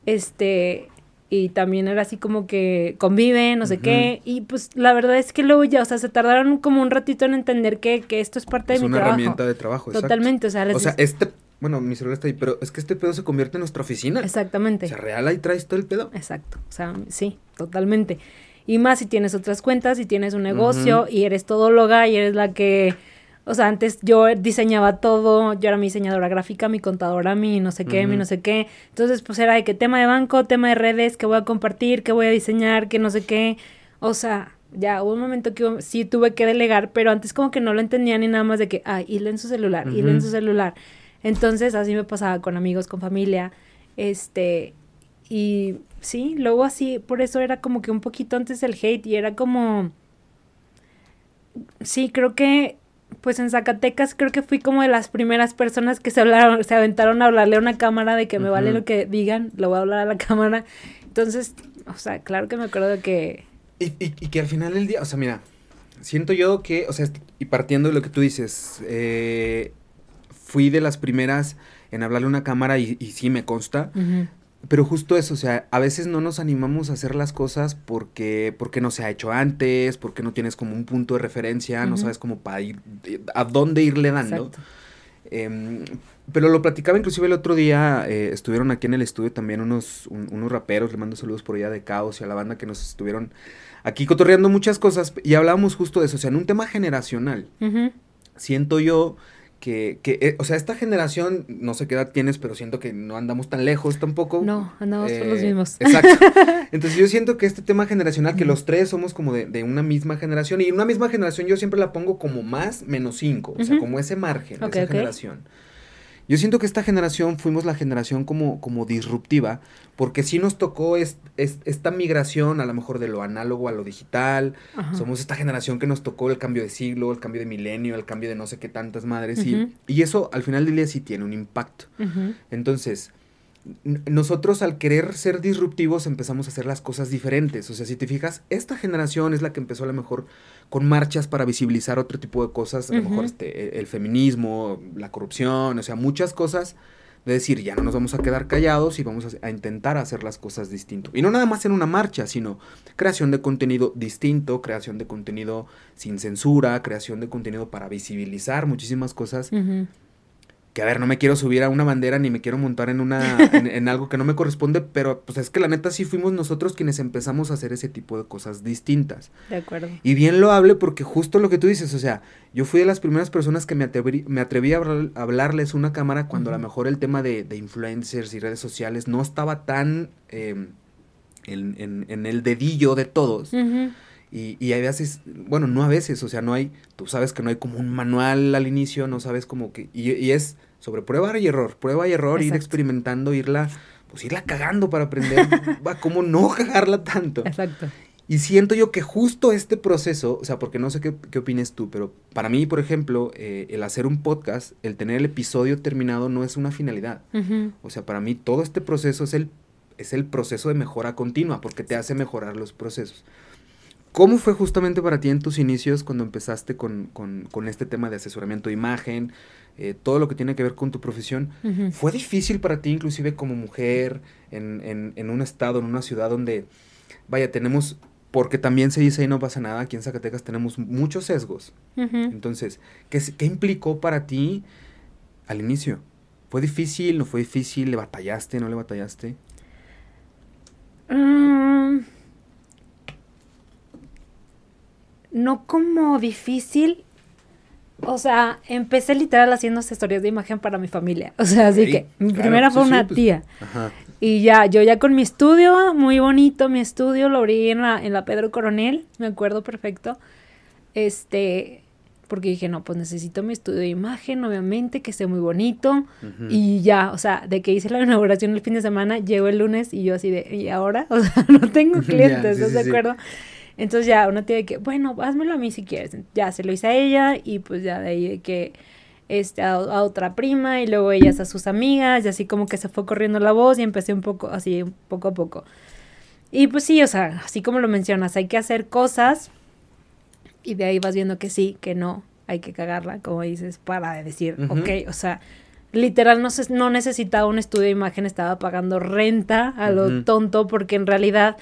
Este, y también era así como que conviven, no sé qué. Y pues la verdad es que luego ya, o sea, se tardaron como un ratito en entender que, que esto es parte Es de mi una trabajo. herramienta de trabajo, exacto. Totalmente, o sea, les O sea, este, bueno, mi celular está ahí, pero es que este pedo se convierte en nuestra oficina. Exactamente. O sea, real ahí traes todo el pedo. Exacto, o sea, sí, totalmente. Y más si tienes otras cuentas, si tienes un negocio y eres todóloga y eres la que, o sea, antes yo diseñaba todo, yo era mi diseñadora gráfica, mi contadora, mi no sé qué, mi no sé qué. Entonces, pues era de que tema de banco, tema de redes, que voy a compartir, que voy a diseñar, que no sé qué. O sea, ya hubo un momento que sí tuve que delegar, pero antes como que no lo entendía ni nada más de que, ay, y en su celular, y en su celular. Entonces, así me pasaba con amigos, con familia, este, y sí, luego así, por eso era como que un poquito antes el hate y era como, sí, creo que, pues en Zacatecas creo que fui como de las primeras personas que se hablaron, se aventaron a hablarle a una cámara de que me vale lo que digan, lo voy a hablar a la cámara. Entonces, o sea, claro que me acuerdo que, Y, y- y que al final del día, o sea, mira, siento yo que, o sea, y partiendo de lo que tú dices, eh, fui de las primeras en hablarle a una cámara y, y sí me consta, ujú, pero justo eso, o sea, a veces no nos animamos a hacer las cosas porque, porque no se ha hecho antes, porque no tienes como un punto de referencia, no sabes cómo para ir, eh, a dónde irle dando. Em, pero lo platicaba inclusive el otro día, eh, estuvieron aquí en el estudio también unos, un- unos raperos, le mando saludos por allá de Caos y a la banda que nos estuvieron aquí cotorreando muchas cosas y hablábamos justo de eso, o sea, en un tema generacional, siento yo que, que eh, o sea, esta generación, no sé qué edad tienes, pero siento que no andamos tan lejos tampoco. No, andamos por los Eh, mismos. [LAUGHS] Exacto. Entonces yo siento que este tema generacional, que los tres somos como de, de una misma generación, y una misma generación yo siempre la pongo como más menos cinco, o sea, como ese margen, de esa generación. Yo siento que esta generación fuimos la generación como, como disruptiva, porque sí nos tocó es- es- esta migración a lo mejor de lo análogo a lo digital. Ajá. Somos esta generación que nos tocó el cambio de siglo, el cambio de milenio, el cambio de no sé qué tantas madres. y- y, eso al final del día sí tiene un impacto. Entonces, nosotros al querer ser disruptivos empezamos a hacer las cosas diferentes. O sea, si te fijas, esta generación es la que empezó a lo mejor con marchas para visibilizar otro tipo de cosas, a lo mejor este, e- el feminismo, la corrupción, o sea, muchas cosas de decir, ya no nos vamos a quedar callados y vamos a, a intentar hacer las cosas distinto. Y no nada más en una marcha, sino creación de contenido distinto, creación de contenido sin censura, creación de contenido para visibilizar muchísimas cosas. Que a ver, no me quiero subir a una bandera ni me quiero montar en una [LAUGHS] en, en algo que no me corresponde, pero pues es que la neta sí fuimos nosotros quienes empezamos a hacer ese tipo de cosas distintas. De acuerdo. Y bien lo hable porque justo lo que tú dices, o sea, yo fui de las primeras personas que me atreví, me atreví a, hablar- a hablarles una cámara cuando a lo mejor el tema de, de influencers y redes sociales no estaba tan eh, en, en- en el dedillo de todos. Y, y hay veces, bueno, no a veces, o sea, no hay, tú sabes que no hay como un manual al inicio, no sabes como que, y, y es sobre prueba y error, prueba y error, ir experimentando, irla, pues irla cagando para aprender [LAUGHS] a cómo no cagarla tanto. Exacto. Y siento yo que justo este proceso, o sea, porque no sé qué, qué opines tú, pero para mí, por ejemplo, eh, el hacer un podcast, el tener el episodio terminado no es una finalidad. O sea, para mí todo este proceso es el, es el proceso de mejora continua, porque te hace mejorar los procesos. ¿Cómo fue justamente para ti en tus inicios cuando empezaste con, con- con este tema de asesoramiento de imagen, eh, todo lo que tiene que ver con tu profesión? ¿Fue difícil para ti, inclusive como mujer, en, en- en un estado, en una ciudad donde, vaya, tenemos, porque también se dice y no pasa nada, aquí en Zacatecas tenemos muchos sesgos. Entonces, ¿qué, qué implicó para ti al inicio? ¿Fue difícil? ¿No fue difícil? ¿Le batallaste? ¿No le batallaste? Mm, no como difícil. O sea, empecé literal haciendo asesorías de imagen para mi familia. O sea, así Sí, que mi claro, primera sí, fue sí, una pues. tía. Ajá. Y ya, yo ya con mi estudio, muy bonito mi estudio, lo abrí en la, en la Pedro Coronel, me acuerdo perfecto. Este, porque dije, no, pues necesito mi estudio de imagen, obviamente, que esté muy bonito. Y ya, o sea, de que hice la inauguración el fin de semana, llego el lunes y yo así de, ¿y ahora? [LAUGHS] O sea, no tengo [LAUGHS] clientes, sí, ¿estás sí, de sí. acuerdo? Entonces ya una tía de que, bueno, házmelo a mí si quieres. Ya se lo hice a ella y pues ya de ahí de que este, a, a otra prima y luego ellas a sus amigas y así como que se fue corriendo la voz y empecé un poco así, poco a poco. Y pues sí, o sea, así como lo mencionas, hay que hacer cosas y de ahí vas viendo que sí, que no, hay que cagarla, como dices, para decir, Ujú. ok, o sea, literal no, se- no necesitaba un estudio de imagen, estaba pagando renta a lo tonto porque en realidad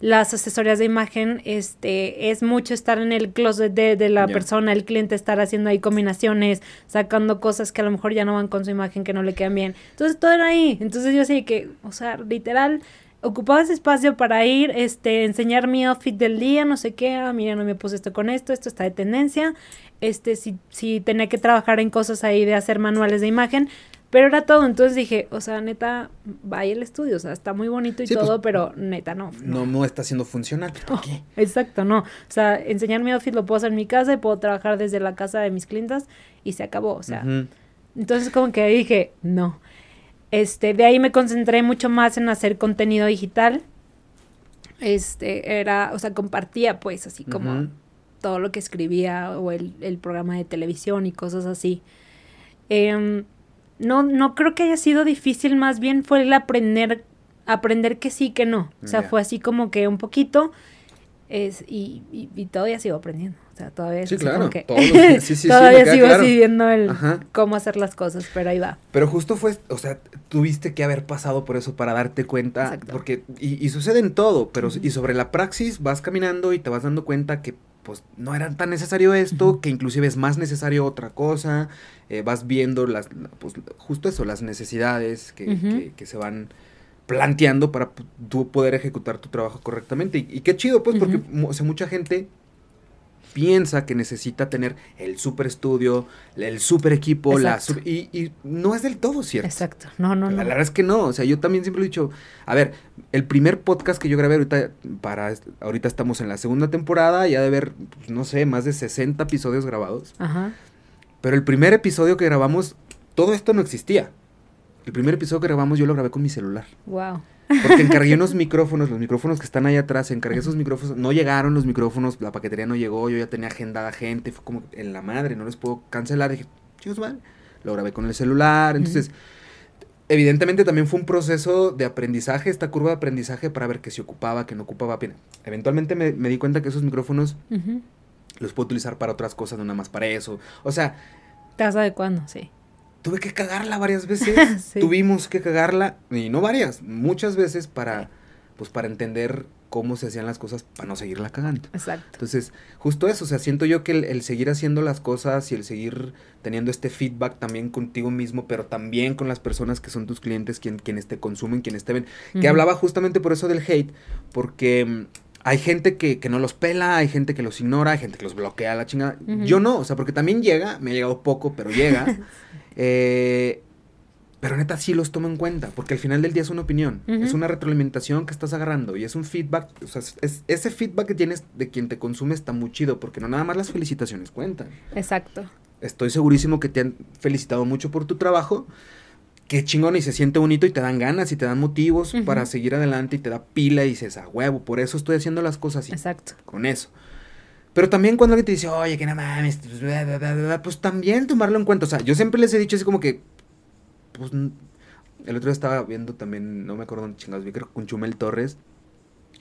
las asesorías de imagen este es mucho estar en el closet de, de la persona, el cliente estar haciendo ahí combinaciones, sacando cosas que a lo mejor ya no van con su imagen, que no le quedan bien. Entonces todo era ahí. Entonces yo sí que, o sea, literal ocupaba ese espacio para ir, este, enseñar mi outfit del día, no sé qué, ah, mira, no me puse esto con esto, esto está de tendencia, este, si, si tenía que trabajar en cosas ahí de hacer manuales de imagen, pero era todo, entonces dije, o sea, neta, vaya el estudio, o sea, está muy bonito y Sí, pues, todo, pero neta, no. No, no está siendo funcional. ¿Por qué? Exacto, no. O sea, enseñar mi outfit lo puedo hacer en mi casa y puedo trabajar desde la casa de mis clientas y se acabó, o sea. Entonces como que dije, no. Este, de ahí me concentré mucho más en hacer contenido digital. Este, era, o sea, compartía pues así como todo lo que escribía o el, el programa de televisión y cosas así. Em, no, no creo que haya sido difícil, más bien fue el aprender, aprender que sí, que no. O sea, fue así como que un poquito es, y, y, y todavía sigo aprendiendo. O sea, todavía Sí, claro, que todos los sí, sí, [LAUGHS] todavía sigo claro. así viendo el Ajá. cómo hacer las cosas, pero ahí va. Pero justo fue, o sea, tuviste que haber pasado por eso para darte cuenta, Exacto. porque, y, y sucede en todo, pero, y sobre la praxis vas caminando y te vas dando cuenta que, pues, no era tan necesario esto, que inclusive es más necesario otra cosa, eh, vas viendo las, la- pues, justo eso, las necesidades que, que, que se van planteando para tú poder ejecutar tu trabajo correctamente. Y, y qué chido, pues, porque, o sea, mucha gente piensa que necesita tener el super estudio, el super equipo, la Exacto. sup- y, y no es del todo cierto. Exacto. No, no, La, no. la verdad es que no, o sea, yo también siempre he dicho, a ver, el primer podcast que yo grabé ahorita, para, ahorita estamos en la segunda temporada, ya de ver, pues, no sé, más de 60 episodios grabados, Ajá. pero el primer episodio que grabamos, todo esto no existía. El primer episodio que grabamos yo lo grabé con mi celular. Wow. Porque [LAUGHS] encargué unos micrófonos, los micrófonos que están ahí atrás, encargué esos micrófonos, no llegaron los micrófonos, la paquetería no llegó, yo ya tenía agendada gente, fue como en la madre, no les puedo cancelar, dije, chicos, madre, lo grabé con el celular, entonces, evidentemente también fue un proceso de aprendizaje, esta curva de aprendizaje para ver qué se ocupaba, qué no ocupaba, Bien, eventualmente me, me di cuenta que esos micrófonos los puedo utilizar para otras cosas, no nada más para eso, o sea, ¿Te vas adecuando? Sí. Tuve que cagarla varias veces. [LAUGHS] Sí. Tuvimos que cagarla, y no varias, muchas veces para, pues para entender cómo se hacían las cosas para no seguirla cagando. Exacto. Entonces, justo eso, o sea, siento yo que el, el seguir haciendo las cosas y el seguir teniendo este feedback también contigo mismo, pero también con las personas que son tus clientes, quien, quienes te consumen, quienes te ven, que hablaba justamente por eso del hate, porque mm, hay gente que, que no los pela, hay gente que los ignora, hay gente que los bloquea la chingada. Yo no, o sea, porque también llega, me ha llegado poco, pero llega. [LAUGHS] eh, pero neta sí los tomo en cuenta, porque al final del día es una opinión, es una retroalimentación que estás agarrando y es un feedback, o sea, es- es- ese feedback que tienes de quien te consume está muy chido, porque no nada más las felicitaciones cuentan. Exacto. Estoy segurísimo que te han felicitado mucho por tu trabajo. Qué chingón y se siente bonito y te dan ganas y te dan motivos para seguir adelante y te da pila y dices, a huevo, por eso estoy haciendo las cosas así, Exacto. con eso. Pero también cuando alguien te dice, oye, que no mames, pues, bla, bla, bla, bla", pues también tomarlo en cuenta. O sea, yo siempre les he dicho así como que, pues, el otro día estaba viendo también, no me acuerdo dónde chingados vi, creo que con Chumel Torres,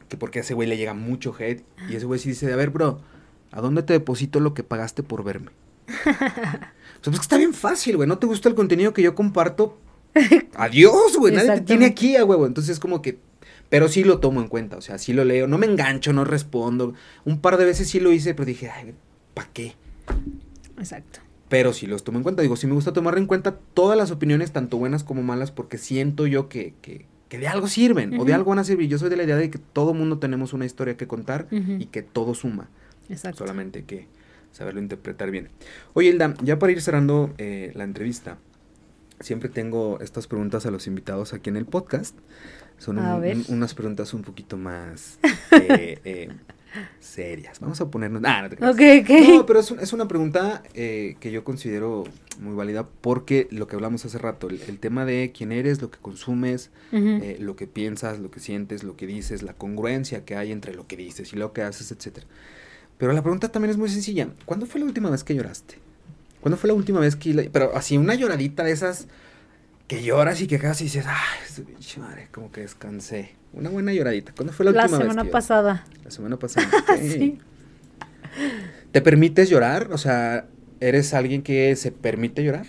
que porque a ese güey le llega mucho hate. Y ese güey sí dice, a ver, bro, ¿a dónde te deposito lo que pagaste por verme? [LAUGHS] O sea, pues que está bien fácil, güey. No te gusta el contenido que yo comparto. [LAUGHS] Adiós, güey. Nadie te tiene aquí, a huevo. Entonces, como que. Pero sí lo tomo en cuenta. O sea, sí lo leo. No me engancho, no respondo. Un par de veces sí lo hice, pero dije, ay, ¿para qué? Exacto. Pero sí los tomo en cuenta. Digo, sí me gusta tomar en cuenta todas las opiniones, tanto buenas como malas, porque siento yo que, que, que de algo sirven o de algo van a servir. Yo soy de la idea de que todo mundo tenemos una historia que contar y que todo suma. Exacto. Solamente hay que saberlo interpretar bien. Oye, Hilda, ya para ir cerrando eh, la entrevista, siempre tengo estas preguntas a los invitados aquí en el podcast. Son un- unas preguntas un poquito más eh, [LAUGHS] eh, serias. Vamos a ponernos... Ah, no te creas. No, pero es, un- es una pregunta eh, que yo considero muy válida porque lo que hablamos hace rato, el, el tema de quién eres, lo que consumes, eh, lo que piensas, lo que sientes, lo que dices, la congruencia que hay entre lo que dices y lo que haces, etcétera. Pero la pregunta también es muy sencilla. ¿Cuándo fue la última vez que lloraste? ¿Cuándo fue la última vez que... la- Pero así, una lloradita de esas que lloras y que casi dices, ay, pinche madre, como que descansé. Una buena lloradita. ¿Cuándo fue la, La última vez? semana que lloraste? pasada. La semana pasada. [LAUGHS] Sí. ¿Te permites llorar? O sea, ¿eres alguien que se permite llorar?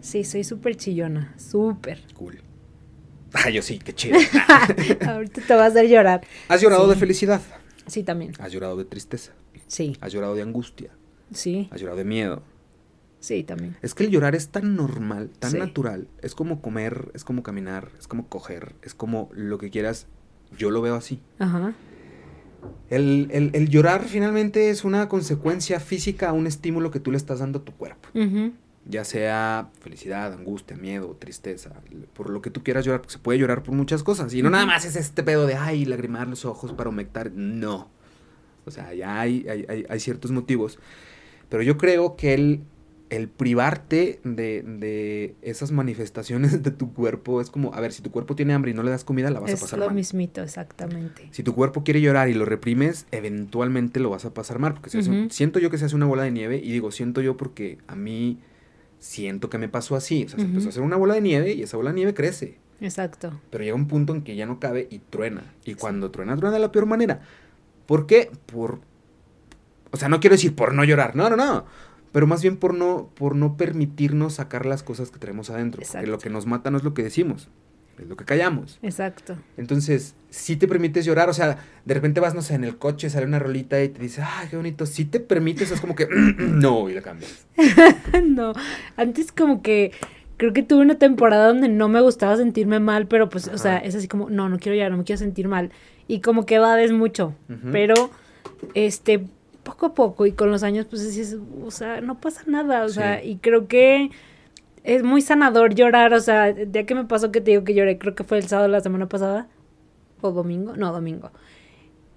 Sí, soy súper chillona. Súper. Cool. Ah, yo sí, qué chido. [LAUGHS] Ahorita te vas a hacer llorar. ¿Has llorado Sí. de felicidad? Sí, también. ¿Has llorado de tristeza? Sí, ¿Has llorado de angustia? sí, ¿Has llorado de miedo? Sí, también. Es que el llorar es tan normal, tan Sí. natural. Es como comer, es como caminar, es como coger, es como lo que quieras. Yo lo veo así. Ajá. El, el- el llorar finalmente es una consecuencia física a un estímulo que tú le estás dando a tu cuerpo. Ya sea felicidad, angustia, miedo, tristeza, por lo que tú quieras llorar, porque se puede llorar por muchas cosas. Y no nada más es este pedo de, ay, lagrimar los ojos para humectar. No. O sea, ya hay, hay, hay- hay ciertos motivos. Pero yo creo que el, el privarte de, de esas manifestaciones de tu cuerpo es como, a ver, si tu cuerpo tiene hambre y no le das comida, la vas a Es pasar lo mal. mismito, exactamente. Si tu cuerpo quiere llorar y lo reprimes, eventualmente lo vas a pasar mal. Porque se hace siento yo que se hace una bola de nieve y digo, siento yo porque a mí siento que me pasó así. O sea, se empezó a hacer una bola de nieve y esa bola de nieve crece. Exacto. Pero llega un punto en que ya no cabe y truena. Y cuando truena, truena de la peor manera. ¿Por qué? Por... O sea, no quiero decir por no llorar. No, no, no. Pero más bien por no, por no permitirnos sacar las cosas que tenemos adentro. Porque Exacto. lo que nos mata no es lo que decimos. Es lo que callamos. Exacto. Entonces, si te permites llorar, o sea, de repente vas, no sé, en el coche, sale una rolita y te dice, ay, qué bonito. Si te permites, es como que, [CLEARS THROAT] no, y la cambias. [LAUGHS] no, antes como que creo que tuve una temporada donde no me gustaba sentirme mal, pero pues, o sea, es así como, no, no quiero llorar, no me quiero sentir mal. Y como que evades mucho, Ujú. pero, este, poco a poco y con los años, pues dices, o sea, no pasa nada, o Sí. sea, y creo que es muy sanador llorar, o sea, ya que me pasó que te digo que lloré, creo que fue el sábado de la semana pasada, o domingo, no, domingo.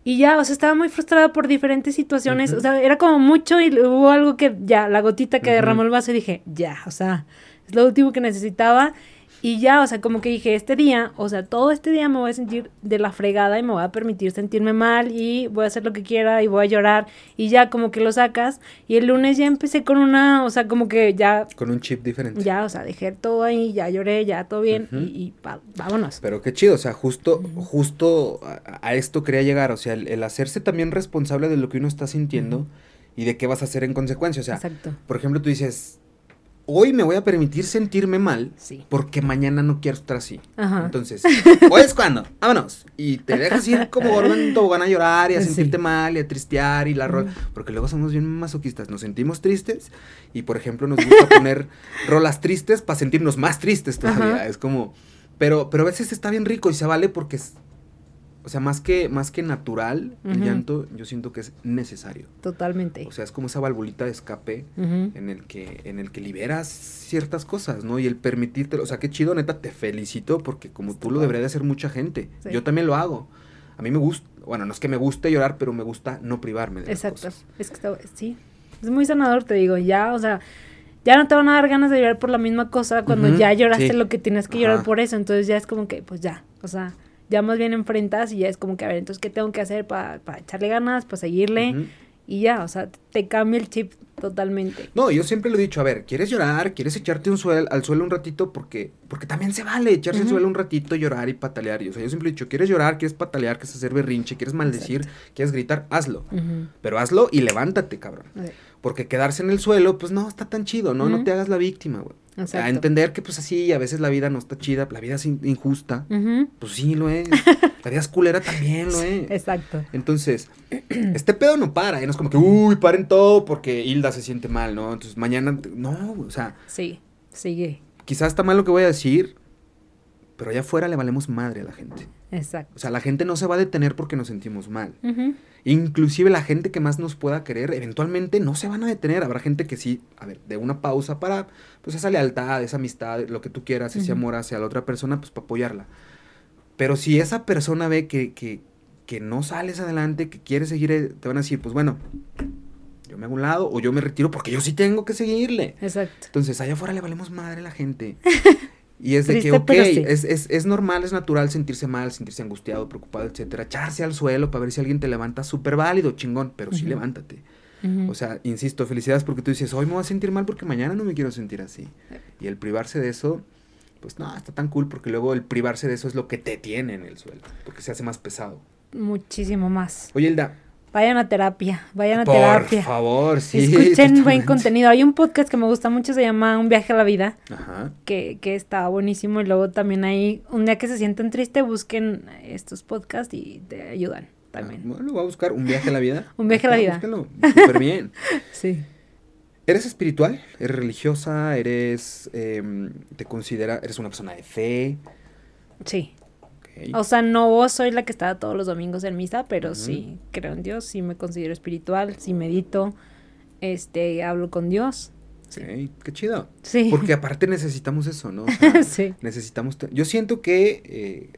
Y ya, o sea, estaba muy frustrada por diferentes situaciones. O sea, era como mucho y hubo algo que ya, la gotita que Ujú. derramó el vaso y dije, ya, o sea, es lo último que necesitaba. Y ya, o sea, como que dije, este día, o sea, todo este día me voy a sentir de la fregada y me voy a permitir sentirme mal y voy a hacer lo que quiera y voy a llorar. Y ya, como que lo sacas. Y el lunes ya empecé con una, o sea, como que ya, Con un chip diferente. ya, o sea, dejé todo ahí, ya lloré, ya todo bien y, y vámonos. Pero qué chido, o sea, justo, justo a, a esto quería llegar, o sea, el, el hacerse también responsable de lo que uno está sintiendo y de qué vas a hacer en consecuencia. O sea, Exacto. por ejemplo, tú dices, hoy me voy a permitir sentirme mal Sí. porque mañana no quiero estar así. Ajá. Entonces, [LAUGHS] hoy es cuando, vámonos. Y te dejas ir [LAUGHS] como gordo en tobogán a llorar y a Sí. sentirte mal y a tristear y la rola. Porque luego somos bien masoquistas, nos sentimos tristes y, por ejemplo, nos gusta poner [LAUGHS] rolas tristes para sentirnos más tristes todavía. Ajá. Es como, pero, pero a veces está bien rico y se vale porque o sea, más que, más que natural, el llanto, yo siento que es necesario. Totalmente. O sea, es como esa valvulita de escape en el que en el que liberas ciertas cosas, ¿no? Y el permitirte, o sea, qué chido, neta, te felicito porque como Está tú lo debería de hacer mucha gente. Sí. Yo también lo hago. A mí me gusta, bueno, no es que me guste llorar, pero me gusta no privarme de las Exacto. cosas. Es que está, sí. Es muy sanador, te digo, ya, o sea, ya no te van a dar ganas de llorar por la misma cosa cuando ya lloraste sí. lo que tienes que llorar por eso. Entonces ya es como que, pues ya, o sea, ya más bien enfrentas y ya es como que, a ver, entonces, ¿qué tengo que hacer para echarle ganas, para seguirle? Y ya, o sea, te cambia el chip totalmente. No, yo siempre lo he dicho, a ver, ¿quieres llorar? ¿Quieres echarte un suel, al suelo un ratito? Porque, porque también se vale echarse al suelo un ratito, llorar y patalear. Y, o sea, yo siempre he dicho, ¿quieres llorar? ¿Quieres patalear? ¿Quieres hacer berrinche? ¿Quieres maldecir? ¿Quieres gritar? Hazlo. Pero hazlo y levántate, cabrón. Porque quedarse en el suelo, pues no está tan chido, ¿no? No te hagas la víctima, güey. Exacto. A entender que pues así, a veces la vida no está chida, la vida es in- injusta. Pues sí, lo es. [LAUGHS] La vida es culera también, lo es. Exacto. Entonces, [CLEARS THROAT] este pedo no para, ¿eh? No es como que, uy, paren todo porque Hilda se siente mal, ¿no? Entonces, mañana, no, o sea, Sí, sigue. quizás está mal lo que voy a decir, pero allá afuera le valemos madre a la gente. Exacto. O sea, la gente no se va a detener porque nos sentimos mal. Ujú. Inclusive la gente que más nos pueda querer, eventualmente no se van a detener. Habrá gente que sí, a ver, de una pausa para, pues esa lealtad, esa amistad, lo que tú quieras, ese Ujú. amor hacia la otra persona, pues para apoyarla. Pero si esa persona ve que, que, que no sales adelante, que quieres seguir, eh, te van a decir, pues bueno, yo me hago un lado o yo me retiro porque yo sí tengo que seguirle. Exacto. Entonces, allá afuera le valemos madre a la gente. [LAUGHS] Y es de que, ok, sí. es, es, es normal, es natural sentirse mal, sentirse angustiado, preocupado, etcétera. Echarse al suelo para ver si alguien te levanta, súper válido, chingón, pero sí levántate. O sea, insisto, felicidades porque tú dices, hoy me voy a sentir mal porque mañana no me quiero sentir así. Y el privarse de eso, pues no, está tan cool porque luego el privarse de eso es lo que te tiene en el suelo, porque se hace más pesado. Muchísimo más. Oye, Hilda, Vayan a terapia, vayan a por terapia. favor, sí. Escuchen buen contenido. Hay un podcast que me gusta mucho, se llama Un viaje a la vida, Ajá. que, que está buenísimo. Y luego también hay, un día que se sientan tristes, busquen estos podcasts y te ayudan también. Ah, bueno, voy a buscar un viaje a la vida. [LAUGHS] Un viaje a la Ahí vida. búsquenlo, súper bien. [LAUGHS] Sí. ¿Eres espiritual? ¿Eres religiosa? ¿Eres, em, te considera, eres una persona de fe? Sí. O sea, no soy la que está todos los domingos en misa, pero sí creo en Dios, sí me considero espiritual, sí medito, este, hablo con Dios. Sí. Qué chido. Sí. Porque aparte necesitamos eso, ¿no? O sea, [LAUGHS] sí. necesitamos, yo siento que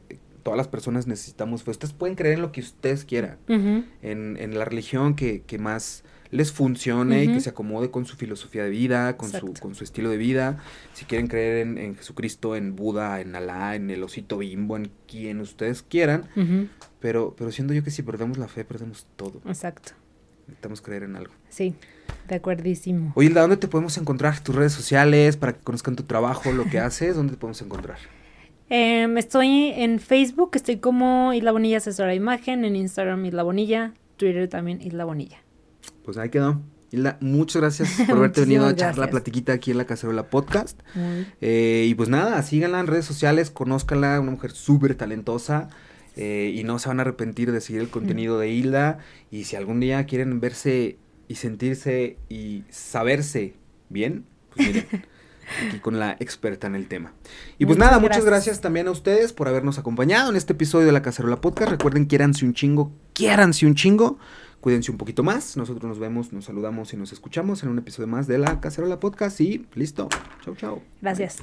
eh, todas las personas necesitamos, fe. ustedes pueden creer en lo que ustedes quieran, en, en la religión que, que más les funcione y que se acomode con su filosofía de vida, con su, con su estilo de vida. Si quieren creer en, en Jesucristo, en Buda, en Alá, en el osito bimbo, en quien ustedes quieran, pero, pero siento yo que si perdemos la fe, perdemos todo. Exacto. Necesitamos creer en algo. Sí, de acuerdísimo. Oye, Hilda, ¿dónde te podemos encontrar? Tus redes sociales, para que conozcan tu trabajo, lo que [LAUGHS] haces, ¿dónde te podemos encontrar? Em, estoy en Facebook, estoy como Isla Bonilla Asesora de Imagen, en Instagram Isla Bonilla, Twitter también Isla Bonilla. Pues ahí quedó. Hilda, muchas gracias [LAUGHS] por haberte venido a echar la platiquita aquí en la Cacerola Podcast. Eh, y pues nada, síganla en redes sociales, conózcanla, una mujer súper talentosa. eh, y no se van a arrepentir de seguir el contenido de Hilda. Y si algún día quieren verse y sentirse y saberse bien, pues miren, [LAUGHS] aquí con la experta en el tema. Y pues Muchas nada, muchas gracias. gracias también a ustedes por habernos acompañado en este episodio de la Cacerola Podcast. Recuerden, quiéranse un chingo, quiéranse un chingo. Cuídense un poquito más. Nosotros nos vemos, nos saludamos y nos escuchamos en un episodio más de la Cacerola Podcast. Y listo. Chau, chau. Gracias.